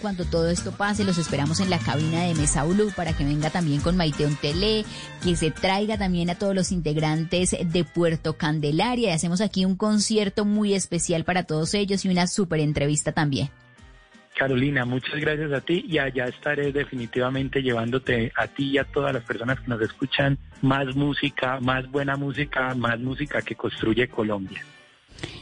Cuando todo esto pase. Los esperamos en la cabina de Mesa Blue para que venga también con Maiteón Tele, que se traiga también a todos los integrantes de Puerto Candelaria. Y hacemos aquí un concierto muy especial para todos ellos y una súper entrevista también. Carolina, muchas gracias a ti y allá estaré definitivamente llevándote a ti y a todas las personas que nos escuchan más música, más buena música, más música que construye Colombia.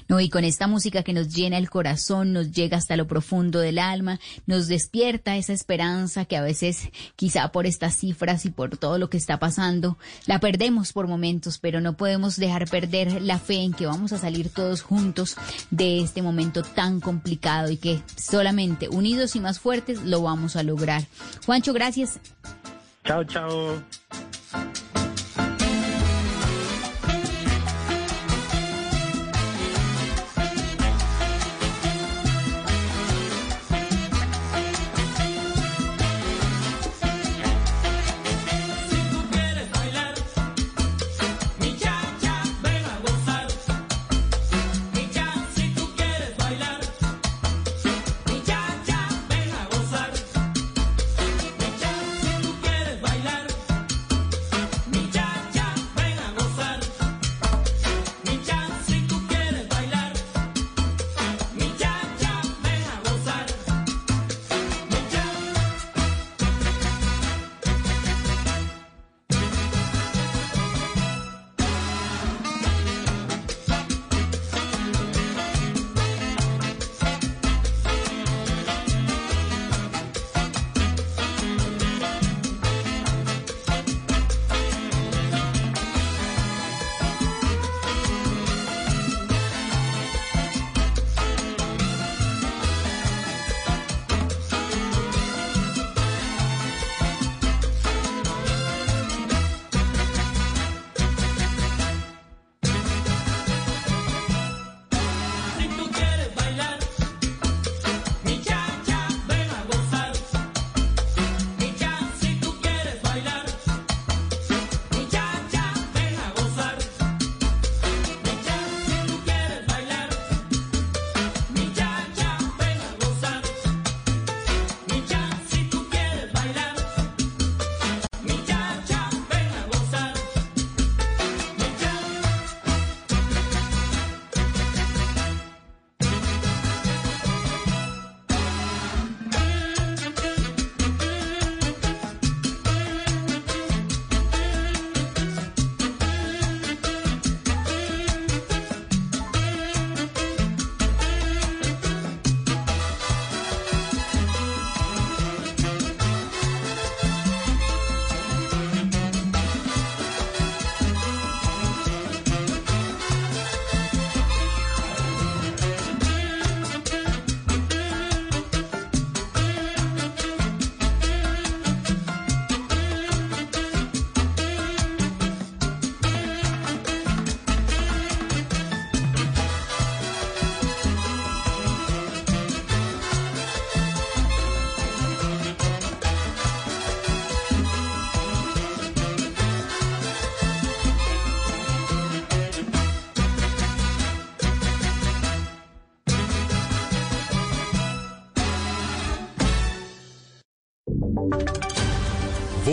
No, y con esta música que nos llena el corazón, nos llega hasta lo profundo del alma, nos despierta esa esperanza que a veces quizá por estas cifras y por todo lo que está pasando, la perdemos por momentos, pero no podemos dejar perder la fe en que vamos a salir todos juntos de este momento tan complicado y que solamente unidos y más fuertes lo vamos a lograr. Juancho, gracias. Chao, chao.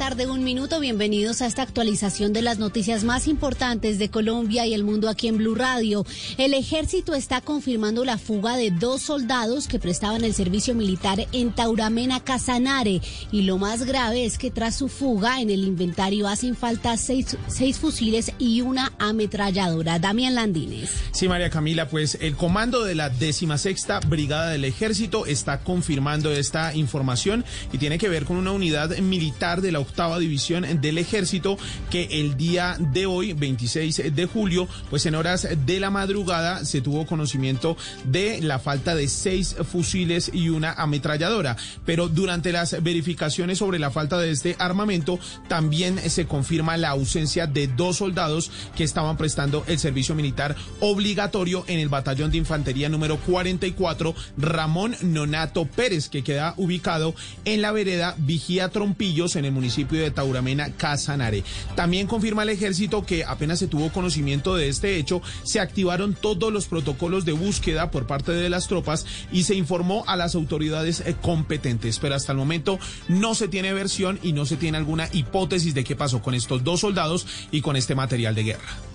tarde, un minuto. Bienvenidos a esta actualización de las noticias más importantes de Colombia y el mundo aquí en Blue Radio. El ejército está confirmando la fuga de dos soldados que prestaban el servicio militar en Tauramena, Casanare. Y lo más grave es que tras su fuga en el inventario hacen falta seis, seis fusiles y una ametralladora. Damián Landines. Sí, María Camila, pues el comando de la decimasexta Brigada del Ejército está confirmando esta información y tiene que ver con una unidad militar de la octava división del ejército que el día de hoy, 26 de julio, pues en horas de la madrugada se tuvo conocimiento de la falta de seis fusiles y una ametralladora. Pero durante las verificaciones sobre la falta de este armamento, también se confirma la ausencia de dos soldados que estaban prestando el servicio militar obligatorio en el batallón de infantería número 44, Ramón Nonato Pérez, que queda ubicado en la vereda Vigía Trompillos en el municipio de Tauramena, Casanare. También confirma el ejército que apenas se tuvo conocimiento de este hecho, se activaron todos los protocolos de búsqueda por parte de las tropas y se informó a las autoridades eh, competentes. Pero hasta el momento no se tiene versión y no se tiene alguna hipótesis de qué pasó con estos dos soldados y con este material de guerra.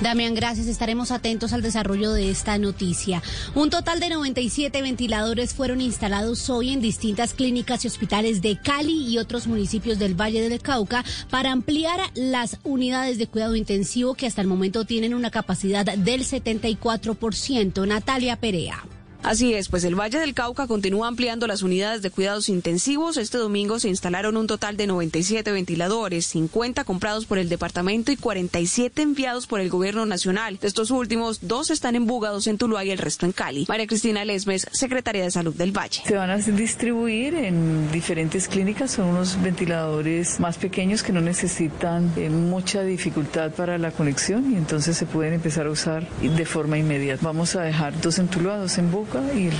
Damián, gracias. Estaremos atentos al desarrollo de esta noticia. Un total de 97 ventiladores fueron instalados hoy en distintas clínicas y hospitales de Cali y otros municipios del Valle del Cauca para ampliar las unidades de cuidado intensivo que hasta el momento tienen una capacidad del 74%. Natalia Perea. Así es, pues el Valle del Cauca continúa ampliando las unidades de cuidados intensivos. Este domingo se instalaron un total de 97 ventiladores, 50 comprados por el departamento y 47 enviados por el gobierno nacional. De estos últimos, dos están en Buga, dos en Tuluá y el resto en Cali. María Cristina Lesmes, secretaria de Salud del Valle. Se van a distribuir en diferentes clínicas, son unos ventiladores más pequeños que no necesitan eh, mucha dificultad para la conexión y entonces se pueden empezar a usar de forma inmediata. Vamos a dejar dos en Tuluá, dos en Buga y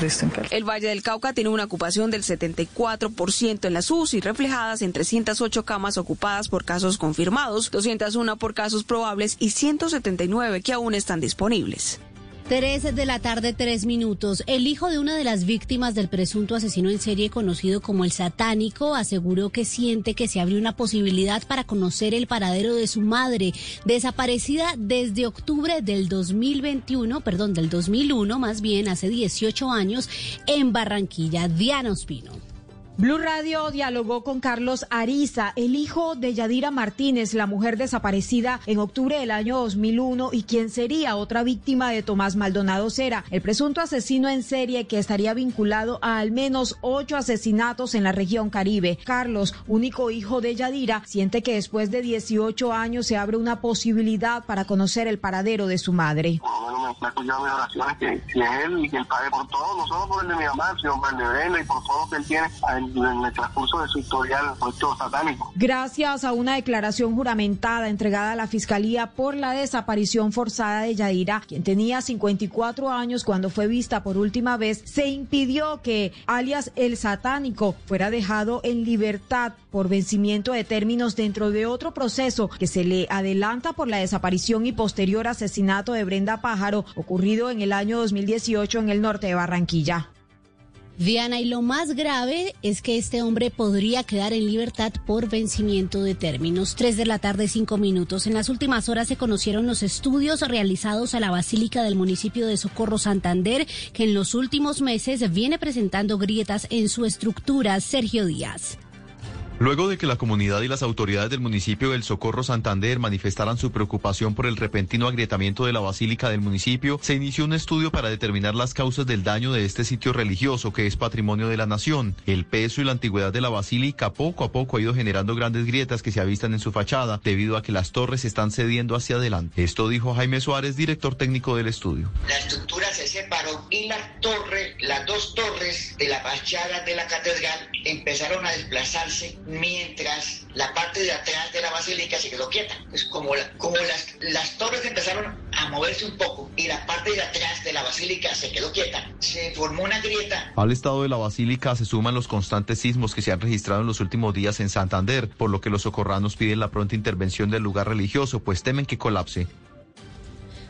el Valle del Cauca tiene una ocupación del 74% en las UCI, reflejadas en 308 camas ocupadas por casos confirmados, 201 por casos probables y 179 que aún están disponibles. Tres de la tarde, tres minutos. El hijo de una de las víctimas del presunto asesino en serie conocido como el satánico aseguró que siente que se abrió una posibilidad para conocer el paradero de su madre, desaparecida desde octubre del 2021, perdón, del 2001, más bien hace 18 años, en Barranquilla. Diana Ospino. Blue Radio dialogó con Carlos Ariza, el hijo de Yadira Martínez, la mujer desaparecida en octubre del año 2001 y quien sería otra víctima de Tomás Maldonado Cera, el presunto asesino en serie que estaría vinculado a al menos ocho asesinatos en la región Caribe. Carlos, único hijo de Yadira, siente que después de 18 años se abre una posibilidad para conocer el paradero de su madre. que, él y que él pague por no solo por el de mi sino por el de y por que él tiene en el transcurso de su historial satánico. Gracias a una declaración juramentada entregada a la Fiscalía por la desaparición forzada de Yadira, quien tenía 54 años cuando fue vista por última vez, se impidió que alias el satánico fuera dejado en libertad por vencimiento de términos dentro de otro proceso que se le adelanta por la desaparición y posterior asesinato de Brenda Pájaro ocurrido en el año 2018 en el norte de Barranquilla. Diana, y lo más grave es que este hombre podría quedar en libertad por vencimiento de términos. Tres de la tarde, cinco minutos. En las últimas horas se conocieron los estudios realizados a la Basílica del municipio de Socorro Santander, que en los últimos meses viene presentando grietas en su estructura. Sergio Díaz. Luego de que la comunidad y las autoridades del municipio del Socorro Santander manifestaran su preocupación por el repentino agrietamiento de la basílica del municipio, se inició un estudio para determinar las causas del daño de este sitio religioso que es patrimonio de la nación. El peso y la antigüedad de la basílica poco a poco ha ido generando grandes grietas que se avistan en su fachada debido a que las torres están cediendo hacia adelante. Esto dijo Jaime Suárez, director técnico del estudio. La estructura se separó y la torre, las dos torres de la fachada de la catedral empezaron a desplazarse mientras la parte de atrás de la basílica se quedó quieta. Es como, como las, las torres empezaron a moverse un poco y la parte de atrás de la basílica se quedó quieta, se formó una grieta. Al estado de la basílica se suman los constantes sismos que se han registrado en los últimos días en Santander, por lo que los socorranos piden la pronta intervención del lugar religioso, pues temen que colapse.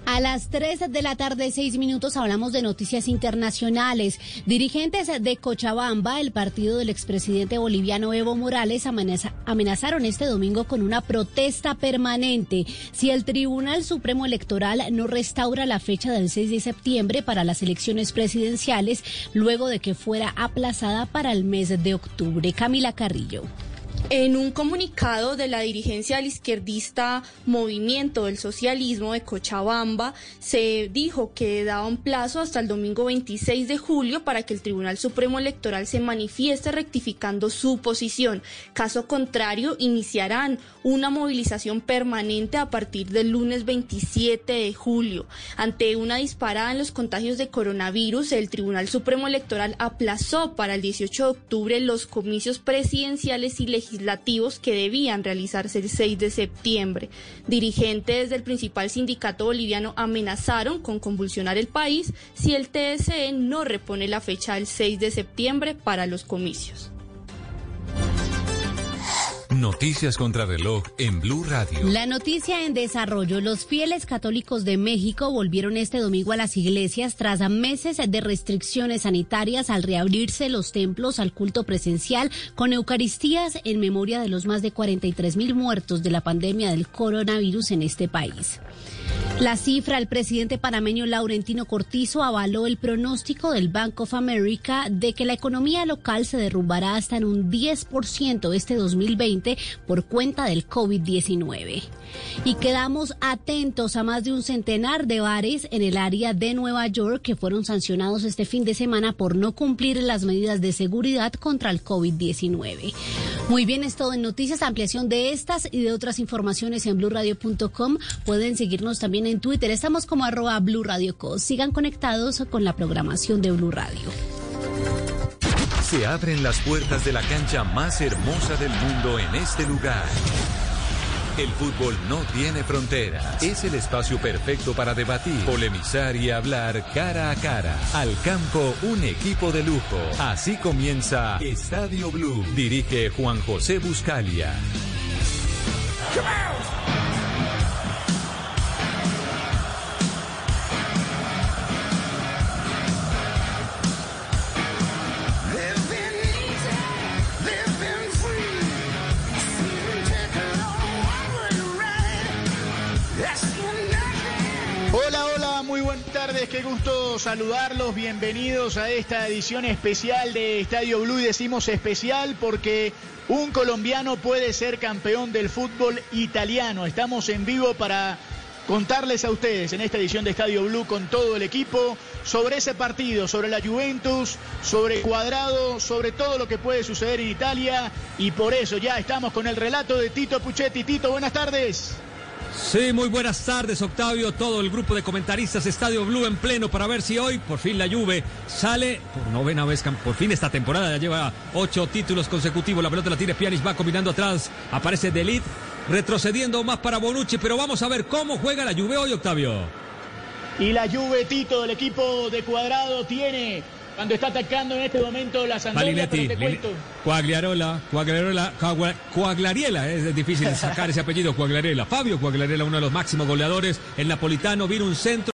A las 3 de la tarde, 6 minutos, hablamos de noticias internacionales. Dirigentes de Cochabamba, el partido del expresidente boliviano Evo Morales, amenaza, amenazaron este domingo con una protesta permanente si el Tribunal Supremo Electoral no restaura la fecha del 6 de septiembre para las elecciones presidenciales, luego de que fuera aplazada para el mes de octubre. Camila Carrillo. En un comunicado de la dirigencia del izquierdista Movimiento del Socialismo de Cochabamba, se dijo que daba un plazo hasta el domingo 26 de julio para que el Tribunal Supremo Electoral se manifieste rectificando su posición. Caso contrario, iniciarán una movilización permanente a partir del lunes 27 de julio. Ante una disparada en los contagios de coronavirus, el Tribunal Supremo Electoral aplazó para el 18 de octubre los comicios presidenciales y legislativos legislativos que debían realizarse el 6 de septiembre. Dirigentes del principal sindicato boliviano amenazaron con convulsionar el país si el TSE no repone la fecha del 6 de septiembre para los comicios. Noticias contra reloj en Blue Radio. La noticia en desarrollo. Los fieles católicos de México volvieron este domingo a las iglesias tras meses de restricciones sanitarias al reabrirse los templos al culto presencial con Eucaristías en memoria de los más de 43 mil muertos de la pandemia del coronavirus en este país. La cifra, el presidente panameño Laurentino Cortizo avaló el pronóstico del Bank of America de que la economía local se derrumbará hasta en un 10% este 2020 por cuenta del COVID-19. Y quedamos atentos a más de un centenar de bares en el área de Nueva York que fueron sancionados este fin de semana por no cumplir las medidas de seguridad contra el COVID-19. Muy bien, es todo en noticias, ampliación de estas y de otras informaciones en blurradio.com. Pueden seguirnos también en Twitter. Estamos como arroba Blue Radio Co. Sigan conectados con la programación de Blue Radio. Se abren las puertas de la cancha más hermosa del mundo en este lugar. El fútbol no tiene fronteras. Es el espacio perfecto para debatir, polemizar y hablar cara a cara. Al campo, un equipo de lujo. Así comienza Estadio Blue. Dirige Juan José Buscalia. Buenas tardes, qué gusto saludarlos, bienvenidos a esta edición especial de Estadio Blue y decimos especial porque un colombiano puede ser campeón del fútbol italiano. Estamos en vivo para contarles a ustedes en esta edición de Estadio Blue con todo el equipo sobre ese partido, sobre la Juventus, sobre Cuadrado, sobre todo lo que puede suceder en Italia y por eso ya estamos con el relato de Tito Puchetti. Tito, buenas tardes. Sí, muy buenas tardes, Octavio. Todo el grupo de comentaristas Estadio Blue en pleno para ver si hoy por fin la Juve sale por novena vez, por fin esta temporada ya lleva ocho títulos consecutivos. La pelota la tiene Pianis, va combinando atrás, aparece Delit, retrocediendo más para Bonucci, pero vamos a ver cómo juega la Juve hoy, Octavio. Y la Juve, Tito, equipo de Cuadrado, tiene cuando está atacando en este momento la Sampdoria. Cuagliarola, Cuagliarola, Cuaglariela, es difícil sacar ese apellido, Cuagliarela. Fabio Cuagliarela, uno de los máximos goleadores, el napolitano, vino un centro.